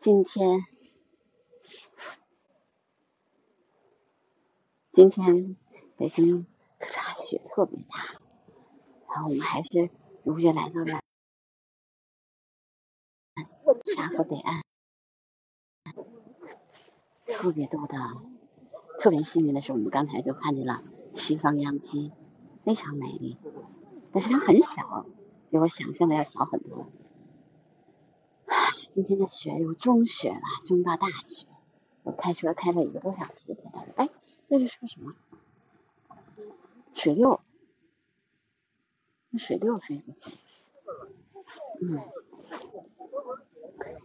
今天，今天北京可差雪特别大，然后我们还是如约来到了沙河北岸。特别多的，特别幸运的是，我们刚才就看见了西方秧鸡，非常美丽，但是它很小，比我想象的要小很多。今天的雪有中雪了，中到大雪。我开车开了一个多小时才到。哎，那是说什么？水六，那水六飞过去。嗯，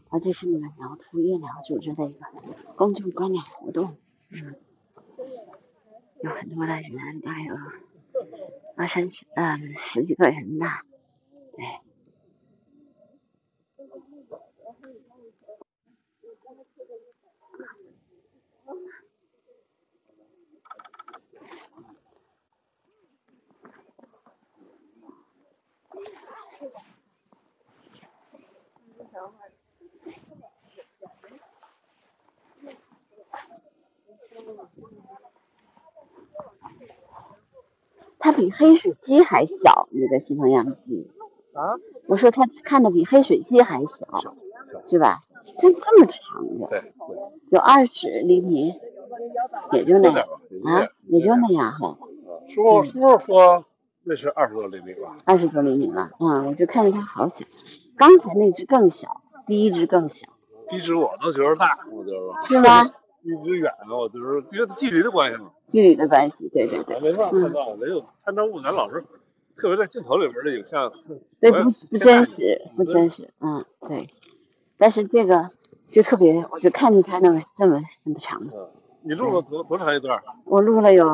而且是那个苗兔月苗组织的一个公众观鸟活动。嗯，有很多的人，大概有二三十，嗯，十几个人吧。对。它比黑水鸡还小，那个西方秧鸡。啊？我说它看的比黑水鸡还小，是吧？它这么长的，对，有二十厘米，也就那样啊，也就那样哈。师傅，师傅说那是二十多厘米吧？二十多厘米吧，嗯，我就看见它好小，刚才那只更小，第一只更小。第一只我都觉得大，我觉得。是吗？一直远了，我就是因为距离的关系嘛。距离的关系，对对对。没办法看到，没有参照物，咱老是特别在镜头里边的影像。对，不不真实，不真实，嗯，对。但是这个就特别，我就看见它那么这么这么长。嗯，你录了多多长一段？我录了有，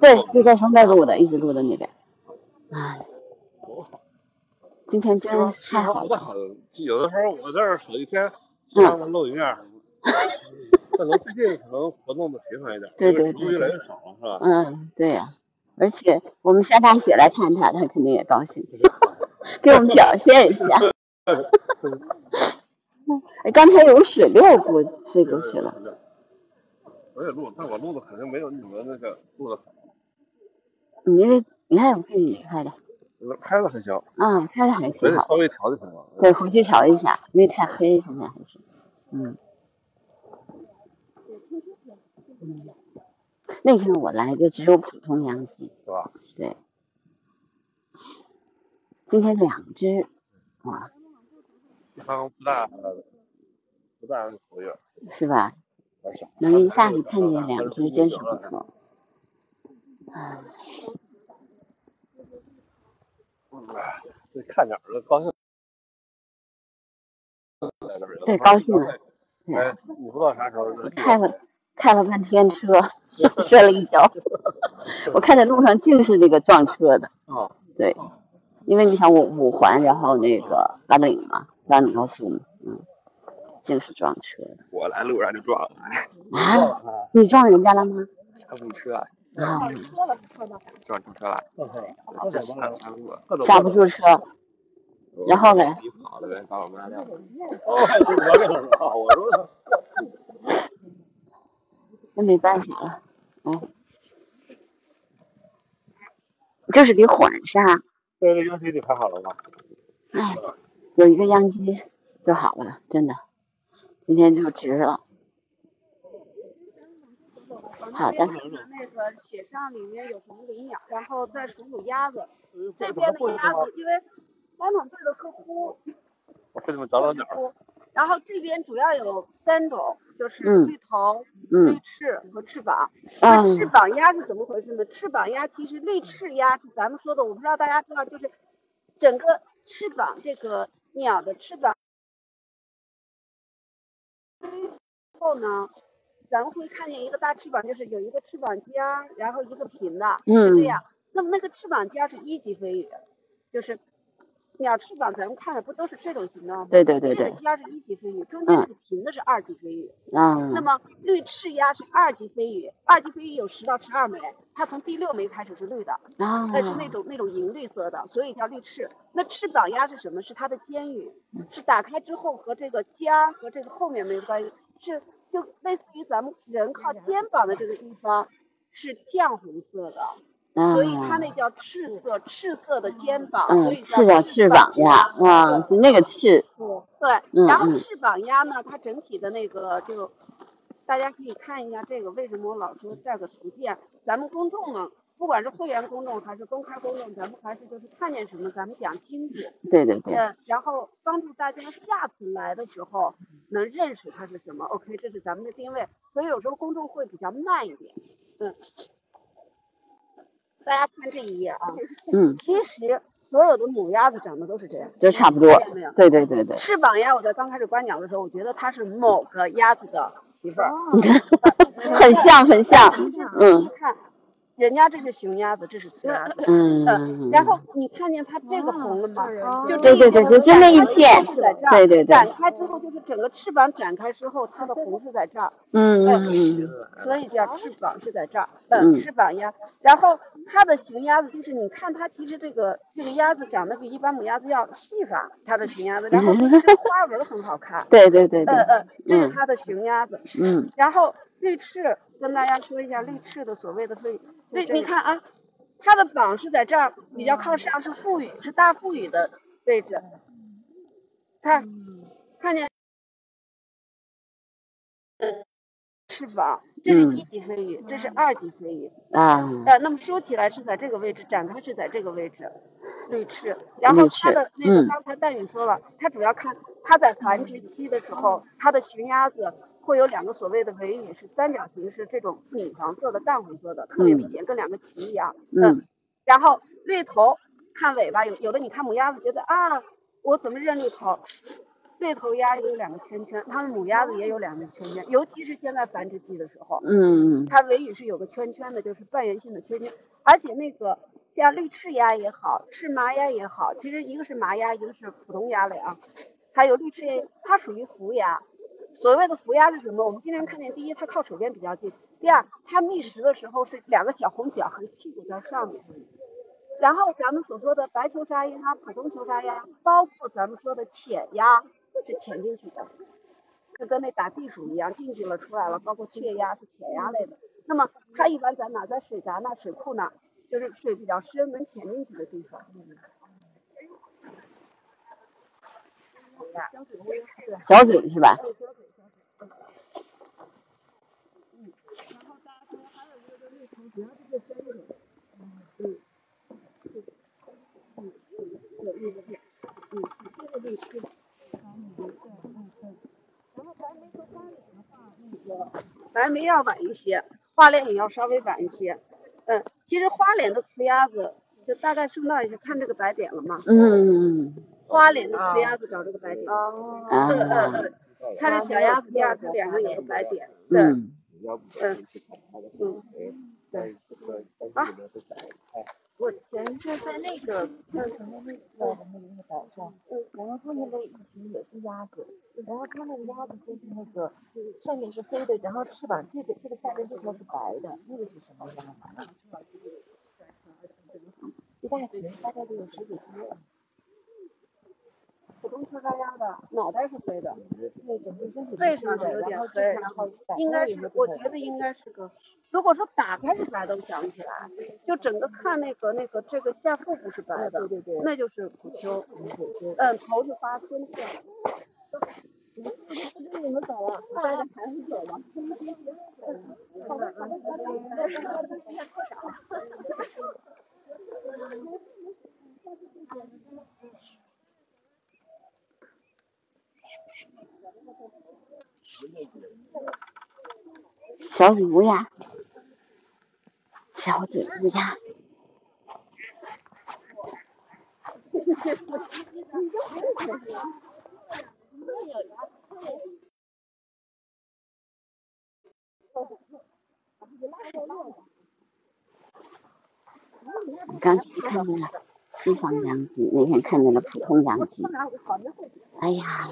对，就在从这录的，一直录到那边。哎，今天真太好了。有的时候我这儿守一天，让他露一面。可能最近可能活动的频繁一点，对对对，越来越少了，是吧？嗯，对呀。而且我们下大雪来看他，他肯定也高兴，给我们表现一下。哎，刚才有水六过飞过去了。我也录，但我录的肯定没有你们那个录的好。因为你看我给你拍的。拍的很小。嗯，拍的还挺好。稍微调就行了。对，回去调一下，因为太黑，现在还是。嗯。嗯。那天我来就只有普通羊鸡，是吧？对。今天两只，哇。地方不大，不大活跃。是吧？能一下子看见两只，真是不错。哎。这看鸟儿高兴。对，高兴了。哎，你不知道啥时候？开了开了半天车，摔了一跤。我看见路上尽是那个撞车的。哦。对，因为你想五五环，然后那个八岭嘛，八岭高速嘛，嗯，尽是撞车的。我来路上就撞了。啊？你撞人家了吗？刹不住车。啊。撞住车了。刹不住车。然后呢？跑了呗，把我。哦，我说。那没办法了，嗯，就是得缓刹。这个秧鸡你排好了吗？哎，有一个秧鸡就好了，真的，今天就值了。好的。那个雪上里面有什么灵鸟，然后再数数鸭子。这边的鸭子，因为传统队的客户。我给你们找找鸟。然后这边主要有三种，就是绿头、绿翅和翅膀。那翅膀鸭是怎么回事呢？翅膀鸭其实绿翅鸭是咱们说的，我不知道大家知道，就是整个翅膀这个鸟的翅膀后呢，咱们会看见一个大翅膀，就是有一个翅膀尖儿，然后一个平的，是这样。那么那个翅膀尖是一级飞羽，就是。鸟翅膀咱们看的不都是这种形状吗？对对对对。这个尖是一级飞羽，中间是平的是二级飞羽。啊。那么绿翅鸭是二级飞羽，二级飞羽有十到十二枚，它从第六枚开始是绿的，啊，那是那种那种银绿色的，所以叫绿翅。那翅膀鸭是什么？是它的尖羽，是打开之后和这个尖儿和这个后面没有关系，是就类似于咱们人靠肩膀的这个地方是绛红色的。所以它那叫赤色，赤色的肩膀，所以叫翅膀鸭，啊，是那个翅。对，然后翅膀鸭呢，它整体的那个就，大家可以看一下这个，为什么我老说这个图鉴？咱们公众呢，不管是会员公众还是公开公众，咱们还是就是看见什么，咱们讲清楚。对对对。嗯，然后帮助大家下次来的时候能认识它是什么。OK，这是咱们的定位。所以有时候公众会比较慢一点。嗯。大家看这一页啊，嗯，其实所有的母鸭子长得都是这样，都差不多，对对对对。翅膀鸭，我在刚开始观鸟的时候，我觉得它是某个鸭子的媳妇儿，很像很像，嗯。看。人家这是雄鸭子，这是雌鸭子。嗯，然后你看见它这个红了吗？就对对对，就那一片，对对对。展开之后就是整个翅膀展开之后，它的红是在这儿。嗯嗯。所以叫翅膀是在这儿。嗯，翅膀鸭。然后它的雄鸭子就是你看它其实这个这个鸭子长得比一般母鸭子要细发，它的雄鸭子，然后 花纹很好看。对对对对。嗯嗯，这是它的雄鸭子。嗯。然后绿翅跟大家说一下绿翅的所谓的飞。对，你看啊，它的膀是在这儿，比较靠上，是腹羽，是大腹羽的位置。看，看见？嗯，翅膀，这是一级飞羽，这是二级飞羽。啊。呃，那么收起来是在这个位置，展开是在这个位置，绿翅。然后它的那个刚才戴宇说了，它主要看它在繁殖期的时候，它的雄鸭子。会有两个所谓的尾羽是三角形，是这种米黄色的、淡红色的，特别明显，跟两个旗一样。嗯。然后绿头看尾巴，有有的你看母鸭子觉得啊，我怎么认绿头？绿头鸭有两个圈圈，它的母鸭子也有两个圈圈，尤其是现在繁殖季的时候。嗯。它尾羽是有个圈圈的，就是半圆形的圈圈。而且那个像绿翅鸭也好，赤麻鸭也好，其实一个是麻鸭，一个是普通鸭类啊。还有绿翅鸭，它属于伏鸭。所谓的伏鸭是什么？我们经常看见，第一，它靠水边比较近；第二，它觅食的时候是两个小红脚和屁股在上面。然后咱们所说的白球沙鸭、普通球沙鸭，包括咱们说的浅鸭，是潜进去的，就跟那打地鼠一样，进去了出来了。包括雀鸭是浅鸭类的。那么它一般在哪？在水闸那、水库那，就是水比较深能潜进去的地方。小嘴是吧？白眉要晚一些，花脸也要稍微晚一些。嗯，其实花脸的雌鸭子就大概顺道一下，看这个白点了吗？嗯。花脸的雌鸭子找这个白点。哦。嗯嗯嗯，它是小鸭子，第二它脸上有个白点。嗯。嗯。嗯。对。啊。我前一阵在那个叫什么那个那个那个岛上，然后他们那一群也是鸭子，然后它那个鸭子就是那个上面是黑的，然后翅膀这个这个下面这条是白的，那个是什么鸭子？一大群，大概就有十几只。普通车沙鸭的脑袋是黑的，背上是有点黑，应该是，我觉得应该是个。如果说打开是白的，我想不起来，就整个看那个那个这个下腹部是白的，对对对，那就是普丘。嗯，头是发春色。你们走了，带着孩子走了。小嘴乌鸦，小嘴乌鸦。刚看见了，西方洋鸡，那天看见了普通洋鸡。哎呀，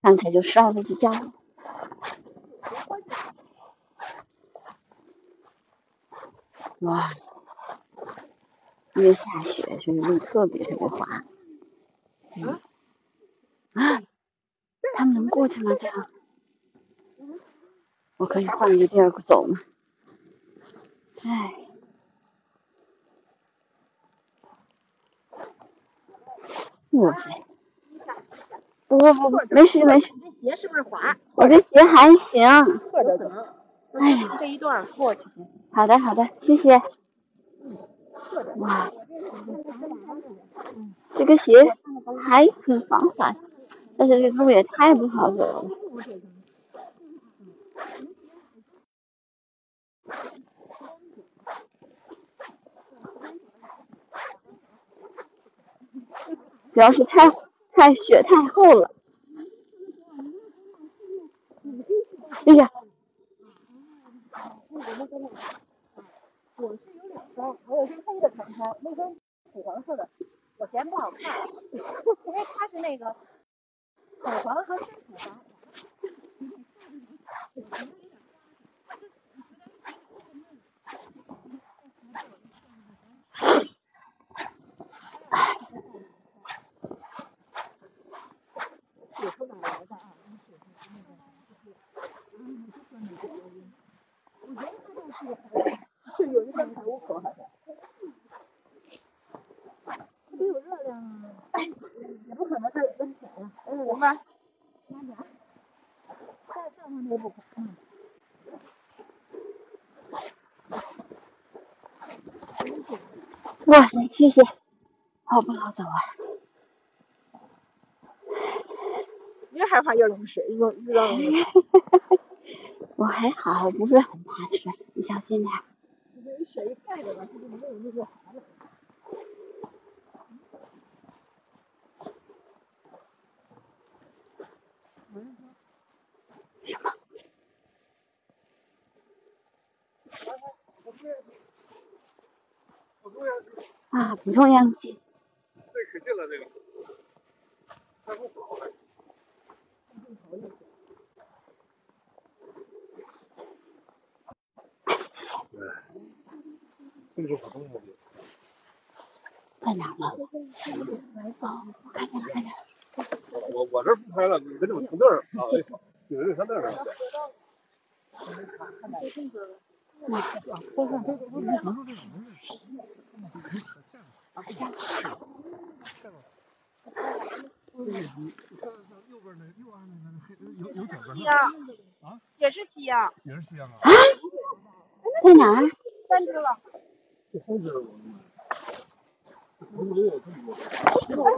刚才就摔了一下。哇，因为下雪，所以路特别特别滑。啊，他们能过去吗？这样？我可以换一个地儿走吗？哎。哇塞！不不不，没事没事。你这鞋是不是滑？我这鞋还行。哎呀，这一段过去。好的好的，谢谢。哇，这个鞋还很防滑，但是这路也太不好走了。主要是太太雪太厚了，哎呀！我是有两双，我有双黑的长衫，那双土黄色的，我嫌不好看，因为它是那个土黄和深土黄。哇塞，谢谢，好不好走啊？越害怕越冷水，越越让我还好，不是很怕水，你小心点。这雪一盖着吧，它就没有那个滑了。什么？啊，不重要。最可劲了，这个。太不好了。这个普通的。在哪呢？哦，我看见了，看见了。我我这不拍了，你跟着我停那儿啊！你跟着他那儿。哇！西洋啊，也是啊。啊？在哪？三只了。这三只。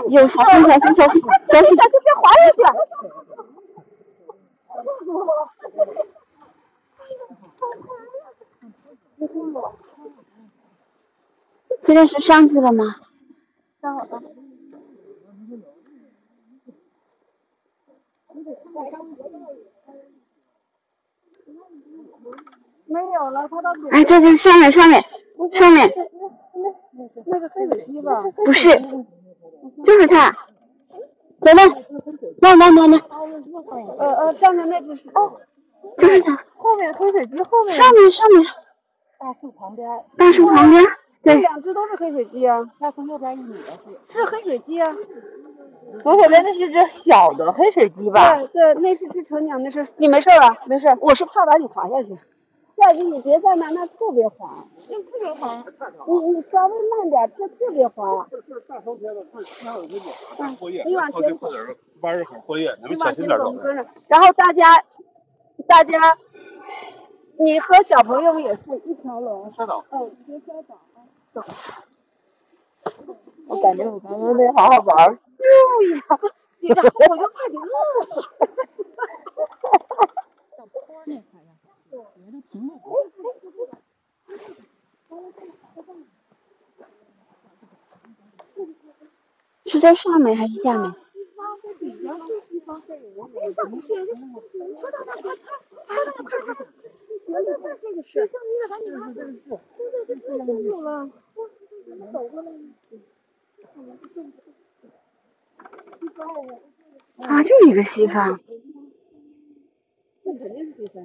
有小心小心小心小心小心别滑下去！现在是上去了吗？上好了。没有了，它到哎，在这上面上面上面。那个黑水鸡吧？不是，就是它。等等，那那那那。呃呃，上面那只是哦，就是它。后面黑水鸡后面。上面上面。大树旁边。大树旁边。对。两只都是黑水鸡啊。那从右边一米的是。是黑水鸡啊。左手边那是只小的黑水鸡吧？对对，那是只成鸟，那是。你没事吧？没事，我是怕把你滑下去。下去你别在那，那特别滑。那特别滑。你你稍微慢点，这特别滑。这这大冬天的，这天有这个过夜，你往前走，弯儿很过夜，你们小心点走。然后大家，大家，你和小朋友也是一条龙。摔倒。嗯，别摔倒啊！走。我感觉我刚刚得好好玩。对呀，你这我就怕你饿。小坡那块是在上面还是下面啊就一个西方。那肯定是第三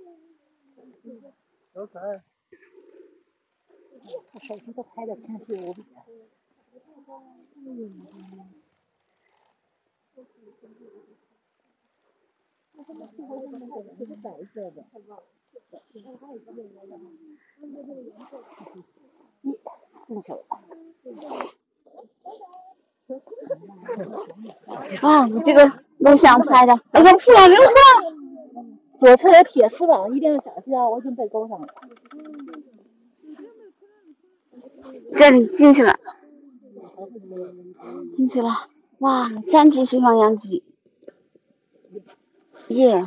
小彩，他手机都拍的清晰无比。进去了。啊，你这个录像拍的，哎呀，出来没有左侧有铁丝网，一定要小心啊！我已经被勾上了。这里进去了，进去了。哇，三只西方秧鸡，耶！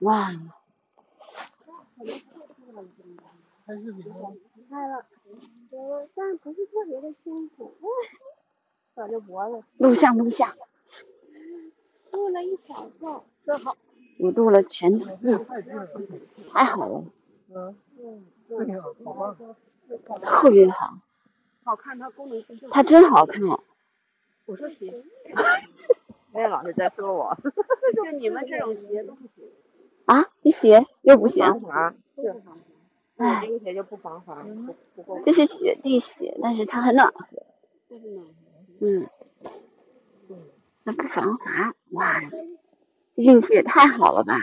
哇！拍视频吗？拍了，但不是特别的清楚。脖子。录像录像。录了一小段，真好。我录了全程，太好了。嗯嗯，好。特别好。好看，它功能性它真好看。我说鞋。哎，老师在说我。就你们这种鞋都不行。啊？这鞋又不行。防滑。是。哎，这个鞋就不防滑，不够。这是雪地鞋，但是它很暖和。嗯。那不防滑，哇！运气也太好了吧！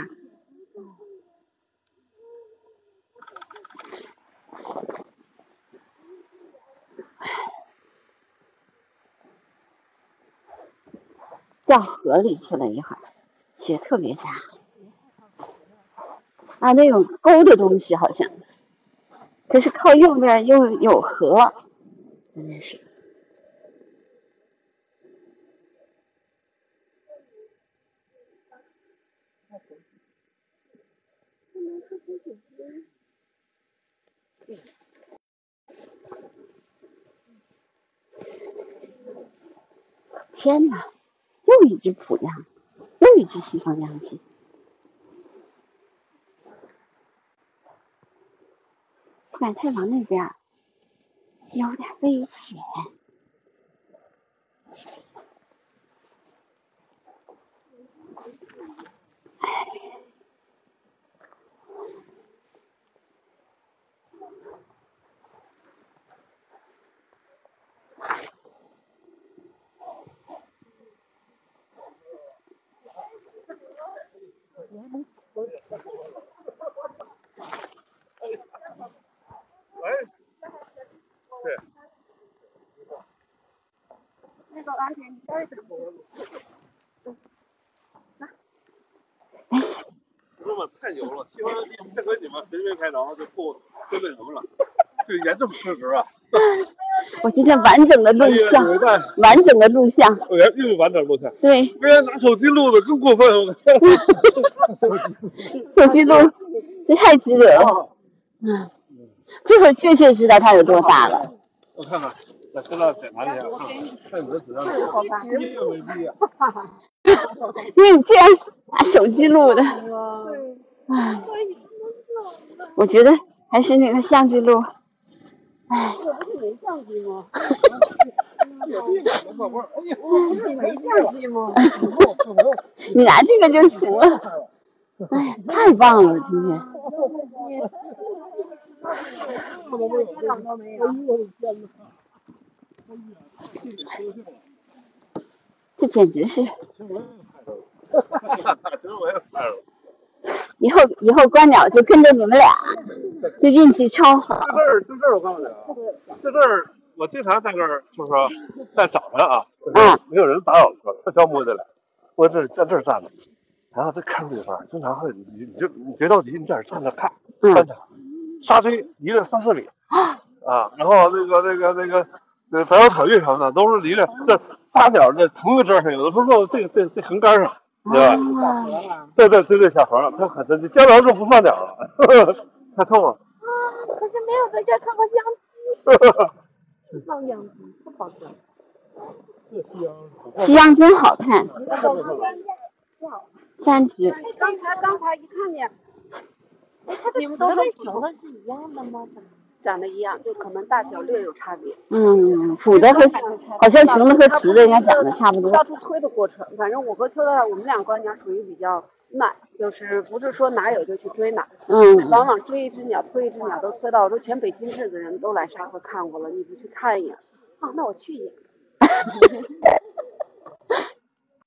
掉河里去了一会儿，雪特别大。啊，那种沟的东西好像，可是靠右边又有河，真的是。天哪，又一只普羊，又一只西方秧鸡。快太往那边，有点危险。这么了，就严重失职啊！我今天完整的录像，完整的录像，又是完整录像。对，别人拿手机录的更过分了。手机录，这太值得了。嗯，这会确切知道它有多大了。我看看，在身上检查一下，看你的质量。因 为你竟然拿手机录的。唉，我觉得还是那个相机录。这不是没相机吗？没相机吗？你拿这个就行了。哎，太棒了，今天。这简直是。以后以后观鸟就跟着你们俩，这运气超好。这儿这儿我告诉你啊，这这儿我经常在这儿，就是说在早上啊，没有人打扰的时候，悄悄摸进来，我这在这儿站着，然后再看对方，经常会你你就你别着急，你在这站着看，看着，沙堆离了三四米啊，然后那个那个那个那白腰草鹬什么的都是离着这仨鸟在同一个枝上，有的时候落这个这这横杆上，对吧？对对对对，小河，它很这江鸟就不放鸟了，太痛了。啊，可是没有在这看过香鸡，放养鸡不好看。夕阳真好看。三只。刚才刚才一看见，你们都说熊的是一样的吗？长得一样，就可能大小略有差别。嗯，虎的和好像熊的和雌的应该长得差不多。到处推的过程，反正我和秋大我们俩观鸟属于比较慢，就是不是说哪有就去追哪。嗯。往往追一只鸟，推一只鸟，都推到说全北新市的人都来沙河看过了，你不去看一眼？啊，那我去一眼。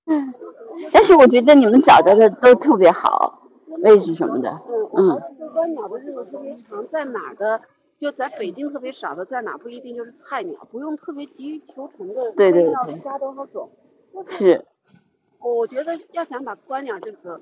嗯，但是我觉得你们找到的都特别好，位置什么的。嗯嗯。观鸟的日子特别长，在哪的？就在北京特别少的，在哪不一定就是菜鸟，不用特别急于求成的，对对对。加多少种？是。我觉得要想把观鸟这个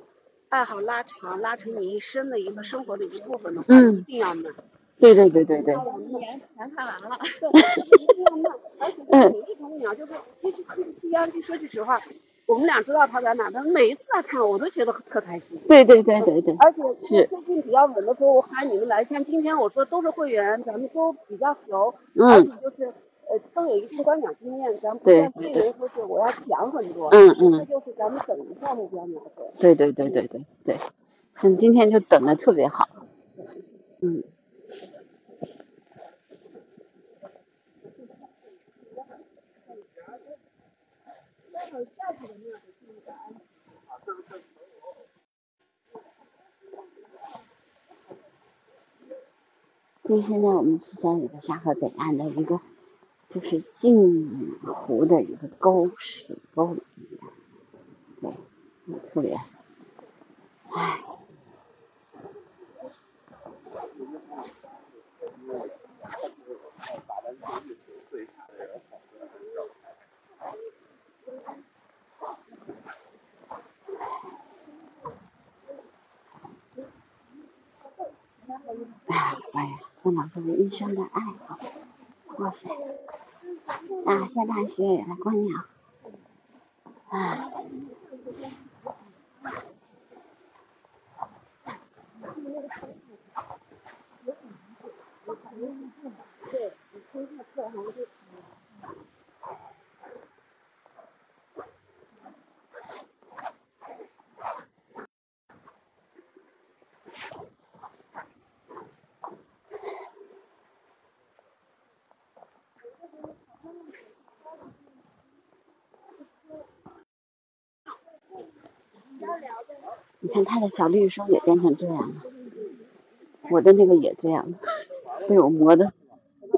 爱好拉长，拉成你一生的一个生活的一部分的话，一定要慢。对对对对对。一年全看完了。一定要慢，而且每一种鸟，就是其实其实西安，就说句实话。我们俩知道他在哪，他每一次来看我都觉得特开心。对对对对对。而且是最近比较稳的时候，我喊你们来，像今天我说都是会员，咱们都比较熟，而且就是呃都有一定观赏经验，咱不像新人说是我要讲很多。嗯嗯。这就是咱们等一下目标鸟的。对对对对对对，嗯，今天就等的特别好。嗯。因为现在我们是在一个沙河北岸的一个，就是镜湖的一个沟水沟里面，对，特别，唉。哎呀，哎呀，问老师的一生的爱好，哇塞！啊，下大雪也来观鸟，哎。看他的小绿书也变成这样了，我的那个也这样，被我磨的。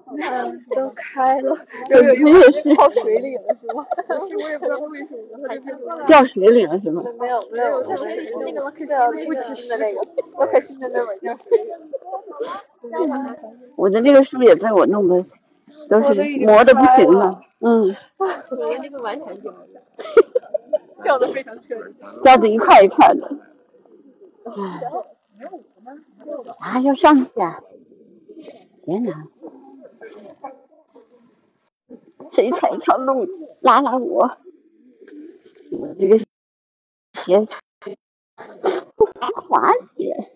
嗯，都开了，有有有是泡水里了是吗？是我也不知道为什么，它就变掉水里了是吗？没有没有，它是那个可心不亲的那个，我可心的那会掉水里了。我的那个书也被我弄的都是磨的不行了，嗯。我的那个完全 掉了，掉的非常彻底，掉的一块一块的。啊，要上去啊！天哪！谁踩一条路，拉拉我！我这个鞋滑雪。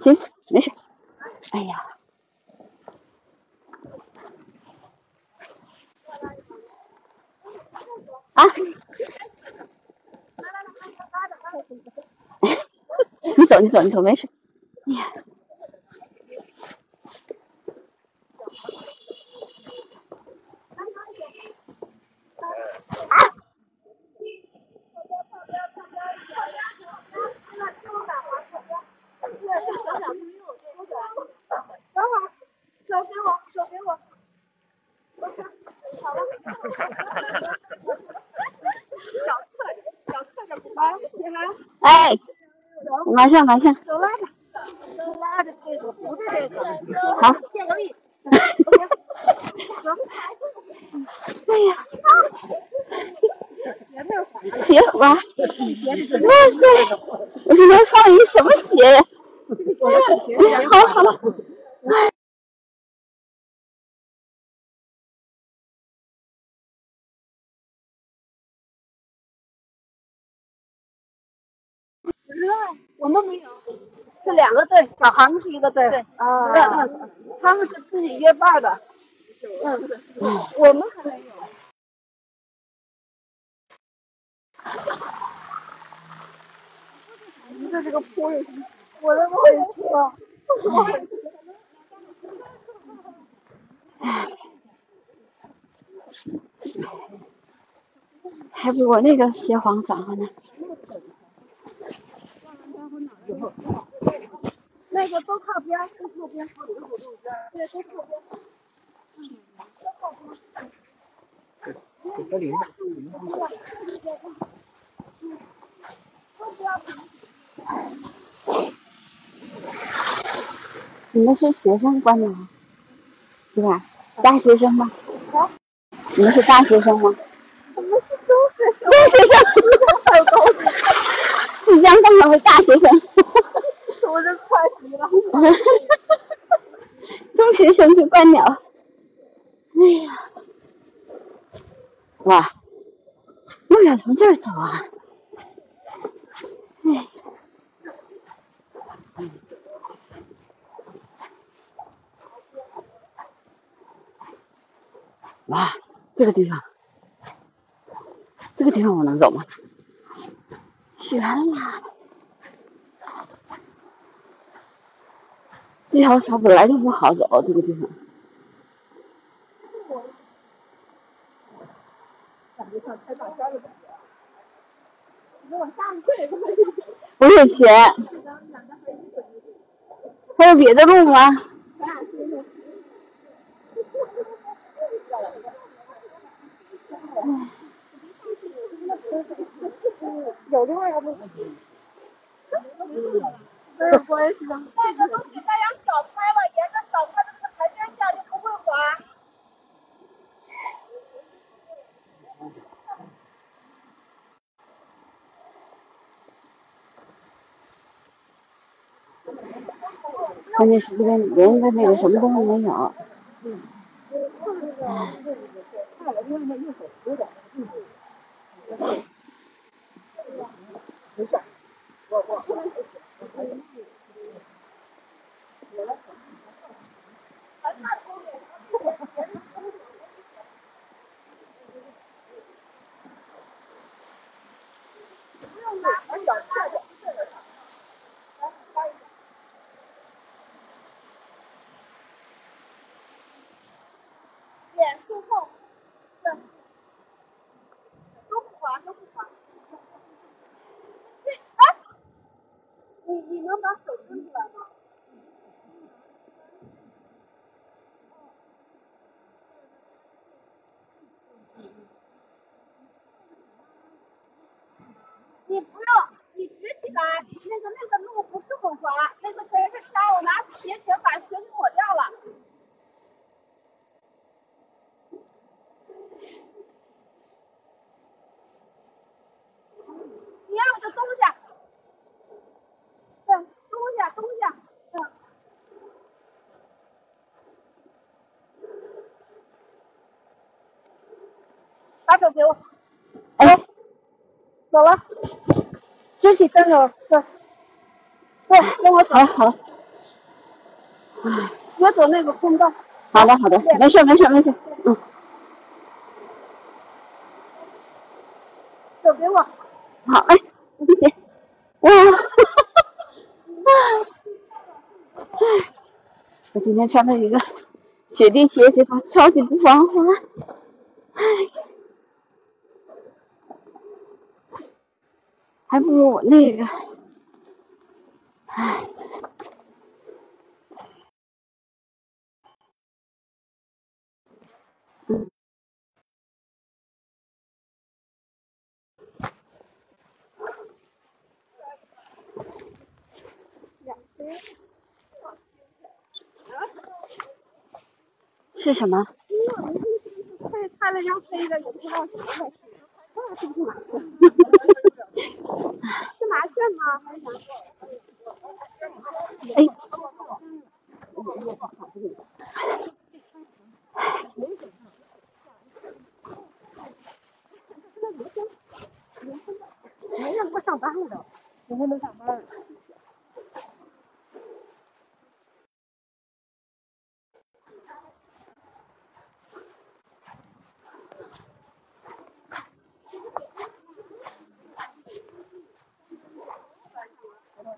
行，没事。哎呀！啊！你走，你走，你走，没事。哎呀！啊！等会儿，手给我，手给我。好了。脚侧着，脚侧着，来，起来。哎，马上，马上。手拉着，手拉着这个，扶着这个。好。建个立。哎呀，鞋哇，哇塞，我今天穿了一什么鞋呀？好了好了，哎。我们没有，是两个队，小航是一个队，啊，他们是自己约伴的，嗯，我们还没有。你这是个坡，我都不会说。还比我那个鞋黄脏呢。那个都靠边，都靠边，对，都靠边。嗯，都靠你们是学生关的吗？对吧？大学生吗？你们是大学生吗？我们是中学生。中学生。即将刚成为大学生。我这快极了。中学生就观鸟。哎呀，哇，又想从这儿走啊！哎，哇，这个地方，这个地方我能走吗？悬了。这条桥本来就不好走，这个地方。感觉像开大山的感觉。你往下退，不是钱。还有别的路吗？有另外一个路。没有关系的。那个都给大家扫开了，沿着扫开的那个台阶下就不会滑。关键是这边连个那个什么东西没有。没事。你不用，你直起来，那个那个路不是很滑，那个全是沙，我拿鞋全把鞋给抹掉了。你要的东西，对，东西东西，嗯。把手给我，哎，走了。举起双手，走，跟我走，好，别走那个空道。好的，好的，没事，没事，没事，嗯。手给我。好，哎，谢谢。哇，哎，我今天穿了一个雪地鞋，这把超级不防滑，哎。还不如我那个，是什么？看了张飞的，也不知道什么回事。是不是麻雀？是麻雀吗？还是啥？哎。没让他上班了都，明天都上班了。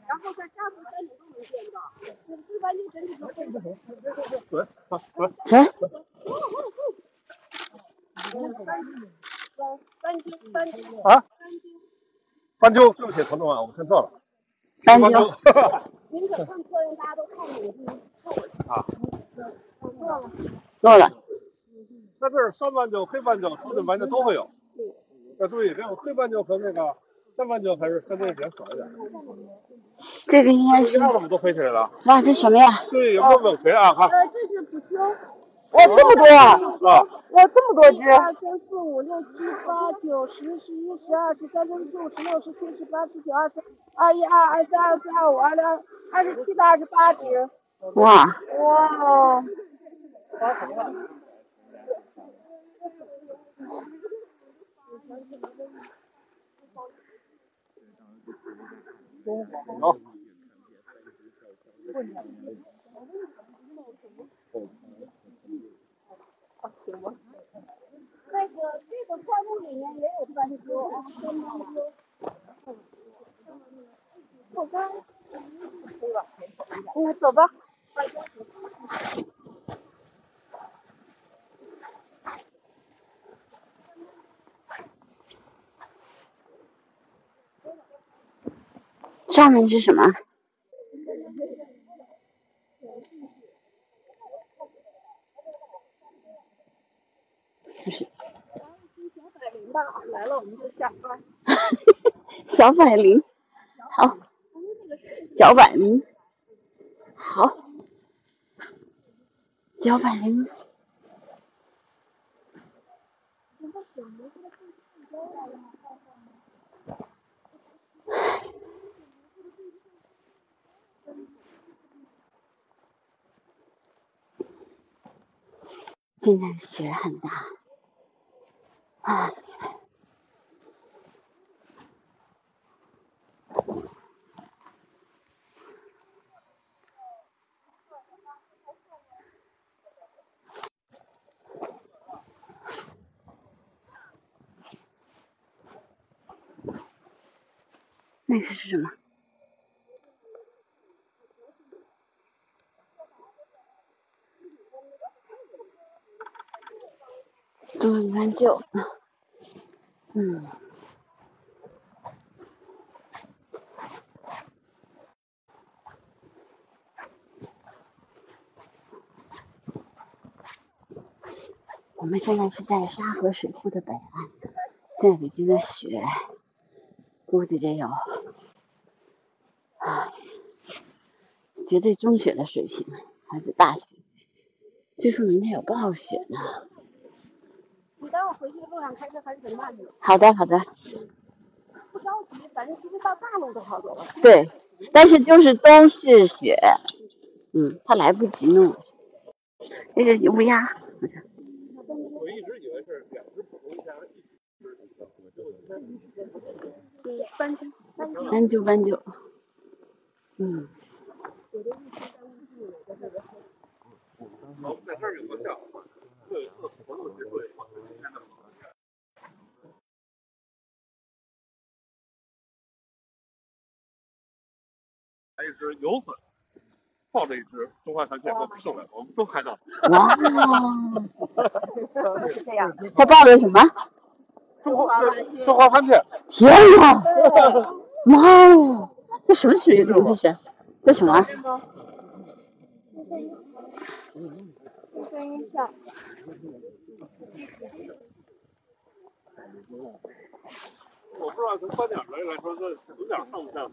然后在沙河山里都能见到，啊？斑鸠，斑鸠。啊？斑鸠，对不起，同志们，我看错了。斑鸠。您可看错人，大家都看你，错了。啊。错了。错了。在这儿，山斑鸠、黑斑鸠、朱顶斑鸠都会有。要注意，这个黑斑鸠和那个山斑鸠还是相对比较少一点。这个应该是。这怎么都飞起来了？哇，这什么呀？对，有没有吻肥啊？看。呃，这是普修。哇，这么多啊！哇，这么多只！二三四五六七八九十十一十二十三十四五十六十七十八十九二十二一二二三二四二五二六二十七到二十八只。哇！哇！好。那个这个灌木里面也有斑鸠，斑鸠。走吧。嗯，走吧。上面是什么？小百灵吧，来了我们就下班。小百灵，好。小百灵，好。小百灵。现在雪很大。啊！那个是什么？东南旧。嗯，我们现在是在沙河水库的北岸，在北京的雪估计得有，唉，绝对中雪的水平，还是大雪。据说明天有暴雪呢。你等我回去的路上开车还是很慢的。好的，好的。不着急，反正其实到大路都好走了。对，但是就是都是雪，嗯，他来不及弄。这是乌鸦，我一直以为是两只普通乌鸦，斑鸠，斑鸠，斑鸠，嗯。好，在这儿有个笑话，有一次活动结束以后。还有一只游隼，抱着一只中华蓝天给我们送来，我们都拍到了。哇！是这样。他抱着什么？中华中华蓝天。天呐！妈哦！这什么水灵？这是？这什么？声声音像。我不知道从观点来来说，这有点像不像？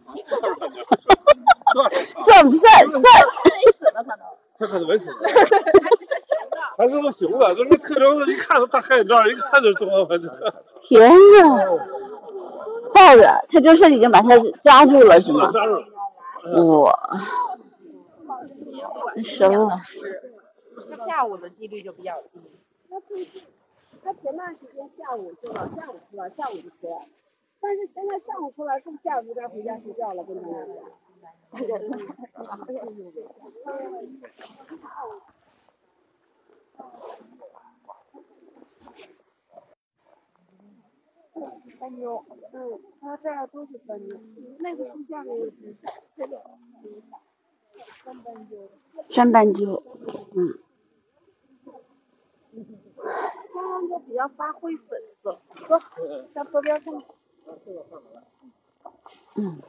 算不算？算。没死了可能。他可能没死。还是都行了，这那客车一看大黑眼罩，一看就中了，反正。天呐！抱着，他就是已经把他抓住了，是吗？抓住。哇！生了。那下午的几率就比较低。那最近，他前段时间下午就老下午出来，下午就出来，但是现在上午出来，是不是下午就该回家睡觉了？跟他们讲。斑鸠，嗯，他这儿都是那个树下面也是这个山斑鸠。山斑鸠，嗯。山斑鸠比较发灰粉色，走，在河边看。嗯。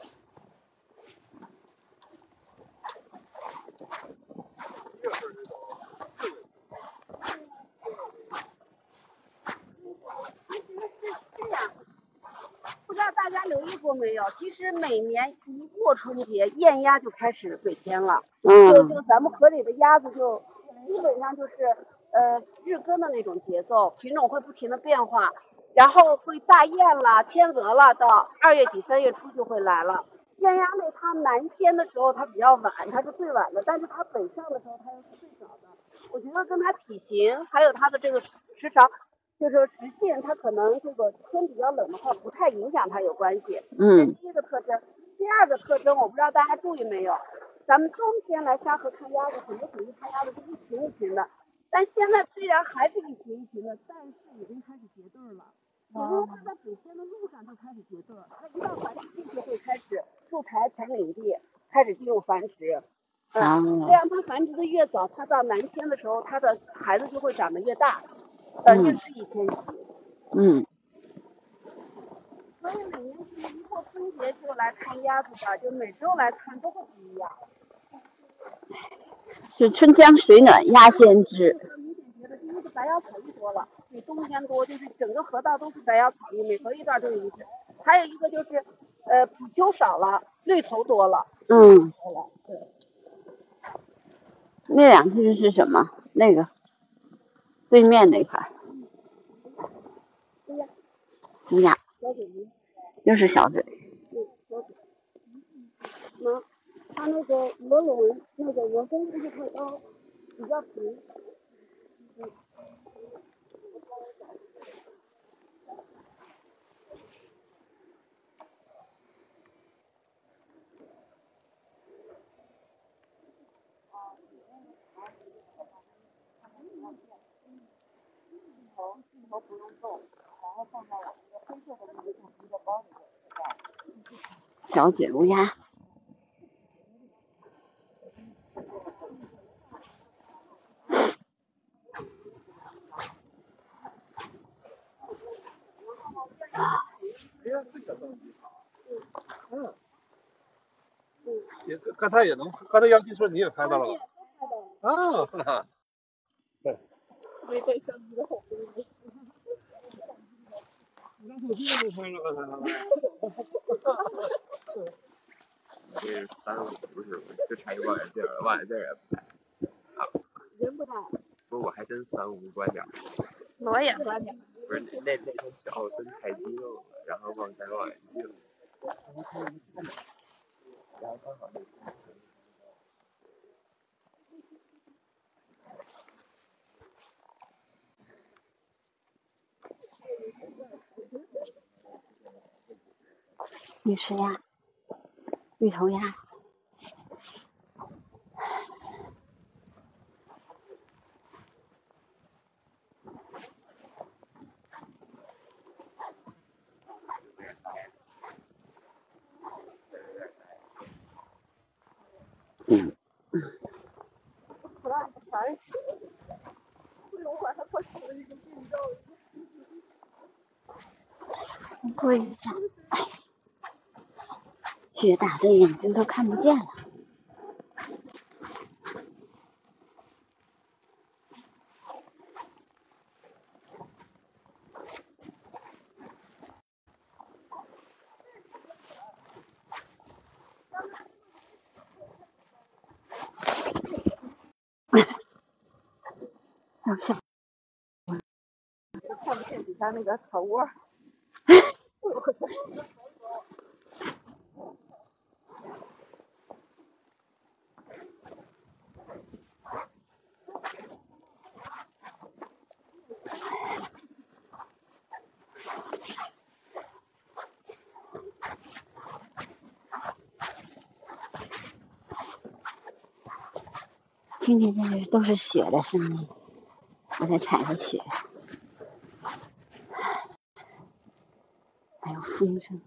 大家留意过没有？其实每年一过春节，燕鸭就开始北迁了。嗯。就就咱们河里的鸭子，就基本上就是呃日更的那种节奏，品种会不停的变化，然后会大雁啦、天鹅啦，到二月底三月初就会来了。雁鸭类，它南迁的时候它比较晚，它是最晚的，但是它北上的时候它又是最早的。我觉得跟它体型还有它的这个时长。就是实现它可能这个天比较冷的话，不太影响它有关系。嗯。第一个特征，第二个特征，我不知道大家注意没有，咱们冬天来沙河看鸭子，很多朋友看鸭子是一群一群的，但现在虽然还是一群一群的，但是已经开始结对了。也就是它在北迁的路上就开始结对，它一到繁殖季就会开始筑台成领地，开始进入繁殖。嗯。这样它繁殖的越早，它到南迁的时候，它的孩子就会长得越大。呃，越适宜迁徙。嗯。所以每年是一过春节就来看鸭子的，就每周来看都会不一样。是春江水暖鸭先知。白杨草绿多了，比冬天多，就是整个河道都是白杨草绿，每隔一段都有一只。还有一个就是，呃，捕秋少了，绿头多了。嗯。对。那两只是什么？那个。对面那块，乌鸦，又是小嘴。嗯，它那个鹅卵，那个鹅身不是太高，比较平。不用动，然后放在我个黑色的那个一个包里面。小嘴乌鸦。刚才也能，刚才杨金说你也拍到了。啊，哈哈。对。没带相机的好东西。你拿手机都拍了，刚才。这三五不是，就差一望远镜了，望远镜也不拍。人不大。不，我还真三五观点。我也观点。不是那那天小奥森太激动了，然后忘带望远镜。然后刚好那天。绿翅鸭，绿头鸭。嗯。过一下。雪打的眼睛都看不见了。好笑。家那个草窝。听见这是都是雪的声音，我在踩着雪，还有风声，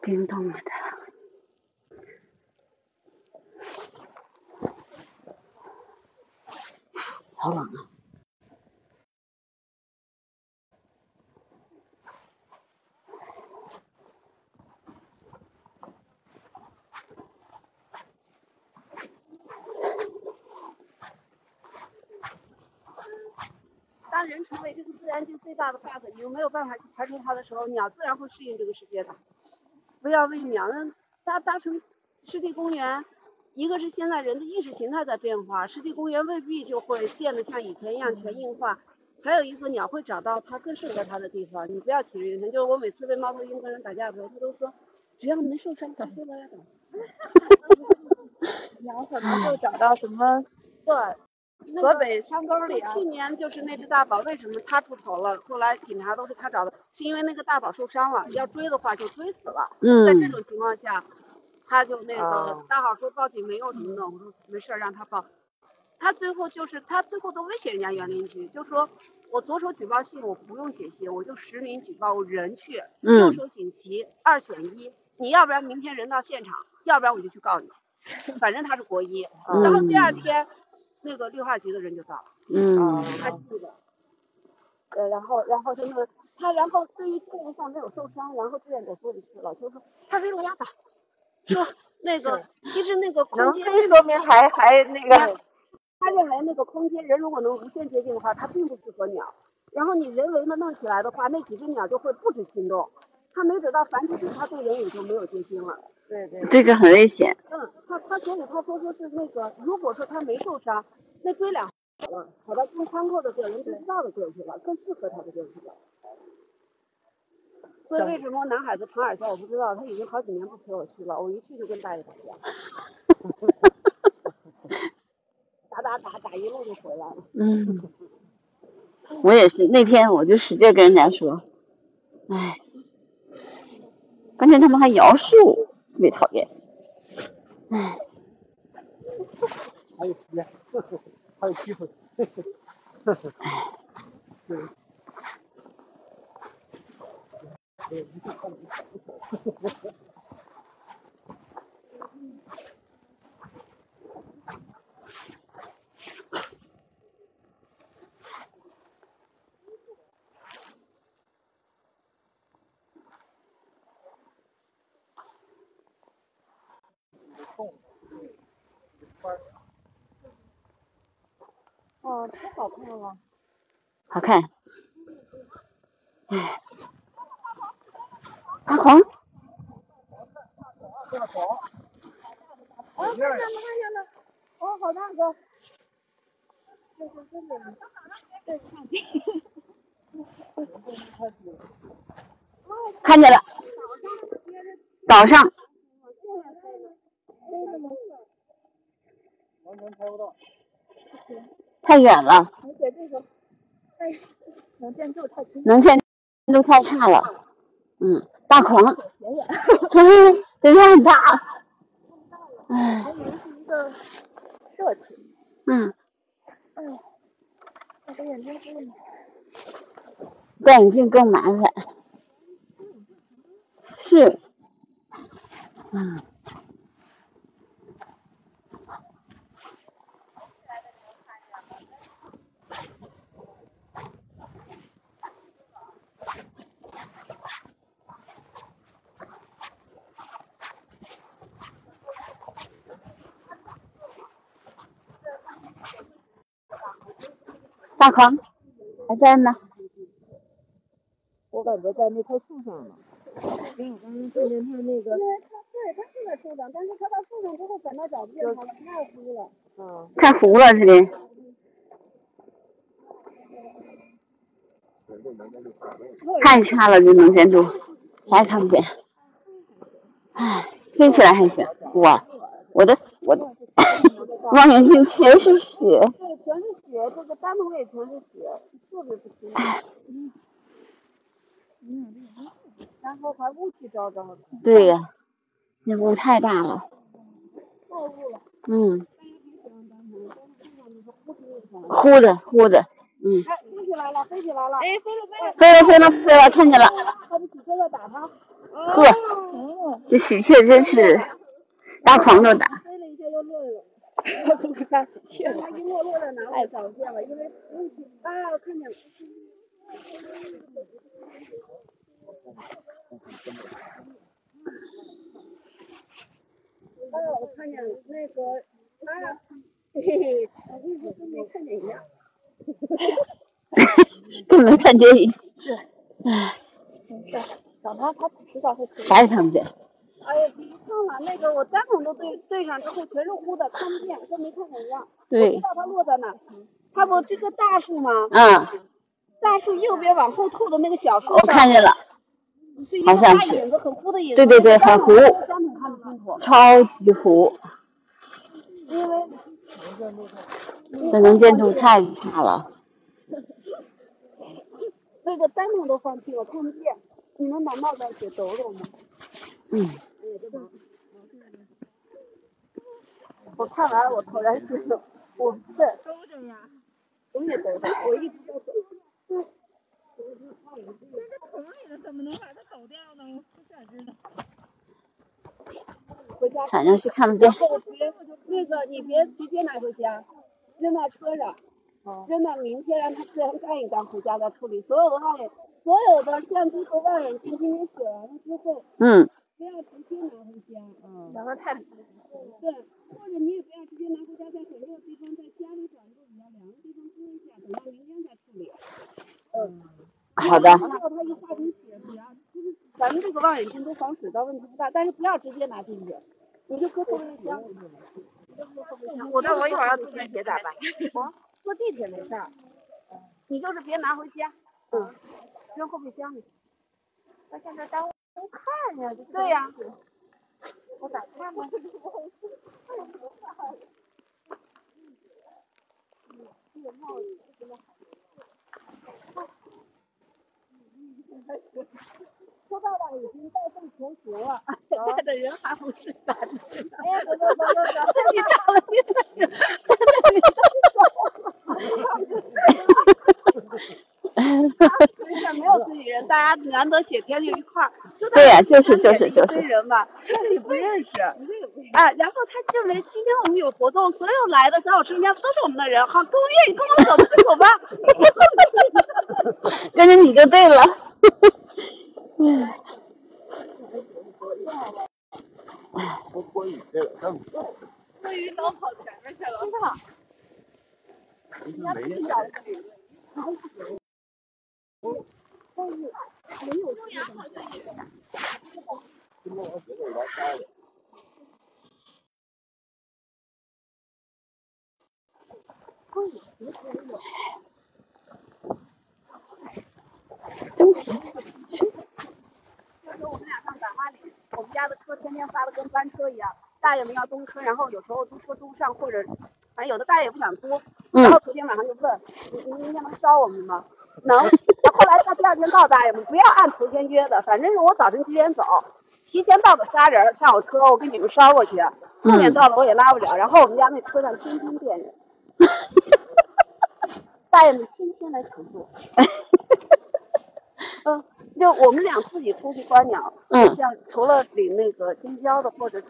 冰冻了的，好冷啊！当人成为这个自然界最大的 bug，你又没有办法去排除它的时候，鸟自然会适应这个世界的。不要为鸟，那搭搭成湿地公园，一个是现在人的意识形态在变化，湿地公园未必就会建得像以前一样全硬化。还有一个鸟会找到它更适合它的地方，你不要歧视人。就是我每次为猫头鹰跟人打架的时候，他都说只要没受伤，他说了。鸟可能会找到什么？对。河北山沟里，去年就是那只大宝，为什么他出头了？后来警察都是他找的，是因为那个大宝受伤了，要追的话就追死了。嗯，在这种情况下，他就那个大宝说报警没用什么的，我说没事让他报。他最后就是他最后都威胁人家园林局，就说我左手举报信我不用写信，我就实名举报，我人去，右手锦旗二选一，你要不然明天人到现场，要不然我就去告你去，反正他是国一。然后第二天。那个绿化局的人就到了，嗯，他记得，呃，然后，然后就是，他，然后对于动物上没有受伤，然后志愿者说一次了，就是说他为了压倒，说 那个其实那个空间说明还还那个，他认为那个空间人如果能无限接近的话，它并不适合鸟，然后你人为的弄起来的话，那几只鸟就会不止心动，它没准到繁殖期，它对人也就没有戒心了。对对，这个很危险。嗯，他他所以他说说是那个，如果说他没受伤，那追两好了，跑到更宽阔的地儿，人不知道的地儿去了，更适合他的地儿去了。所以为什么男孩子长耳笑我不知道，他已经好几年不陪我去了，我一去就跟大爷打架，打打打打一路就回来了。嗯，我也是，那天我就使劲跟人家说，哎，关键他们还摇树。特别讨厌，唉。还有时间，还有机会，唉。对。哦，太好看了。好看。哎。阿黄。大黄。哦，看见了，看见了。哦，好大个。这是真的。看见了。早上。完全拍不到。太远了。而且这个，能见度太能见度太差了。嗯，大孔。对面 很大。哎。还以为是一个社区。嗯。哎。戴眼镜更。戴眼镜更麻烦。是。嗯。大狂还在呢。我感觉在那棵树上呢。刚刚看见他那个，对，他对他是在树上，但是他到树上之后反倒找不见他了，太糊了。嗯。太糊了这里。太差了，这能见度，啥也看不见。唉，飞起来还行。哇，我的我的 望远镜全是雪。对，全是血，这个单筒也全是血，特别不清楚。嗯，然后还雾气昭昭的。对呀，那雾太大了。太雾了。嗯。呼的呼的，嗯。哎，飞起来了，飞起来了！哎，飞了飞了。飞了飞了飞了，看见了。他的喜鹊在打它。呵，这喜鹊真是大狂都打。飞了一下又落了。它不是大喜鹊，它一落落在哪里找不见了，因为啊，我看见了。哎，我看见那个，啊，嘿嘿，我跟你说跟没看见一样。跟没看见一样。是。唉。没事，找他他迟早会。啥也看不见。哎呀，别看了，那个我单筒都对对上之后全是糊的，看不见，跟没看见一样。对。不知道它落在哪，它不这个大树吗？嗯。大树右边往后透的那个小树。我看见了。好像是。对对对，很糊。超级糊。因为。这能见度太差了。那个单筒都放弃了，看不见。你能把帽子给抖抖吗？嗯。我看完我突然觉得，我不是。抖着呀。我也抖抖，我一直在。这桶里呢，怎么能把它抖掉呢？我咋知道？回家。反正是看不见。别那个，你别直接拿回家，扔在车上，扔到明天让他自然干一干，回家再处理。所有的望远，所有的相机和望远镜，今天写完了之后，嗯，不要直接拿回家，嗯，然后太对，或者你也不要直接拿回家，在很热的地方，在家里转个比较凉的地方搁一下，等到明天再处理。嗯，好的。然后它一化成血，不要，就是咱们这个望远镜都防水到问题不大，但是不要直接拿进去，你就搁后备箱。我那我一会儿要坐地铁咋办？我坐地铁没事儿，你就是别拿回家，嗯，扔后备箱里。那现在耽误看呀，对呀。我咋看呢？这个帽子真的好。说到了已经带动全行了，带的人还不是咱。哎呀，走走走走走，自己找了一堆人，自 己没事，没有自己人，大家难得写天就一块儿。对呀，就是就是就是。人嘛，自己不认识。啊，然后他认为今天我们有活动，所有来的小老师应该都是我们的人，好，都愿意跟我走就走吧。跟着你就对了。嗯。哎，我脱雨这个真不错。脱雨早跑前面去了。真的。人家没找你。但是没有这样好像也。今天我觉得有点干了。真行。那时候我们俩上百花里，我们家的车天天发的跟班车一样，大爷们要东车，然后有时候租车租不上，或者反正有的大爷不想租，然后昨天晚上就问，你你明天能捎我们吗？能。后来到第二天到大爷们不要按头天约的，反正是我早晨几点走，提前到的仨人上我车，我给你们捎过去，后面到了我也拉不了，然后我们家那车上天天变人。大爷们天天来抢座。嗯，就我们俩自己出去观鸟，嗯，像除了领那个金郊的或者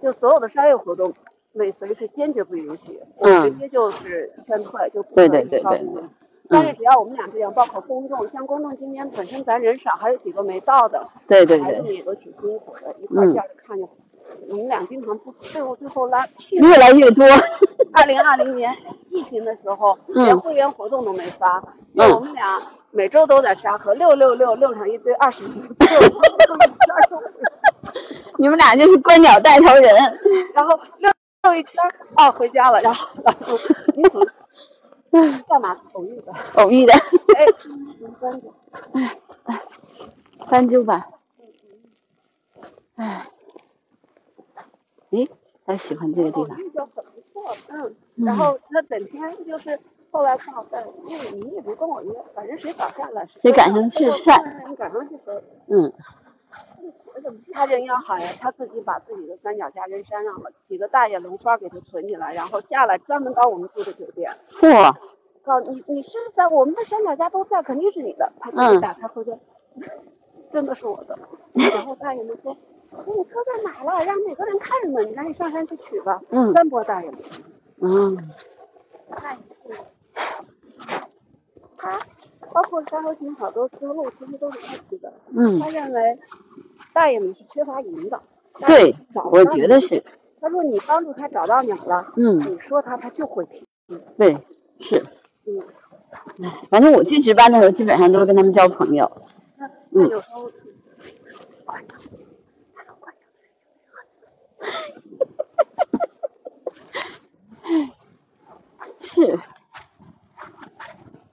就所有的商业活动，尾随是坚决不允许，嗯，直接就是劝退，就不对对对对。但是只要我们俩这样，包括公众，像公众今天本身咱人少，还有几个没到的，对对对，孩子们也都挺辛苦的，一块儿叫着看着。我们俩经常不最后最后拉越来越多。二零二零年疫情的时候，连会员活动都没发，就我们俩每周都在沙河六六六六上一堆二十几个，你们俩就是观鸟带头人，然后溜溜一圈，哦，回家了，然后然后你走，干嘛？偶遇的，偶遇的，哎，翻究，哎哎，翻究吧，哎，诶，他喜欢这个地方，就很不错，嗯，然后他整天就是。后来看好在，因为你也不跟我约，反正谁早下了谁赶上去晒。你赶上去谁？嗯。他人要好呀，他自己把自己的三脚架扔山上了，几个大爷轮番给他存起来，然后下来专门到我们住的酒店。嚯！告你你是在我们的三脚架都在，肯定是你的。他自己打开后间，真的是我的。然后大爷们说：“你车在哪了？让哪个人看着呢？你赶紧上山去取吧。”嗯。三波大爷们。嗯。太他包括沙河群好多思路其实都是他提的。嗯。他认为大爷们是缺乏引导。对，我觉得是。他说你帮助他找到鸟了，嗯，你说他他就会听。对，是。嗯。哎，反正我去值班的时候，基本上都跟他们交朋友。嗯。有时候。是。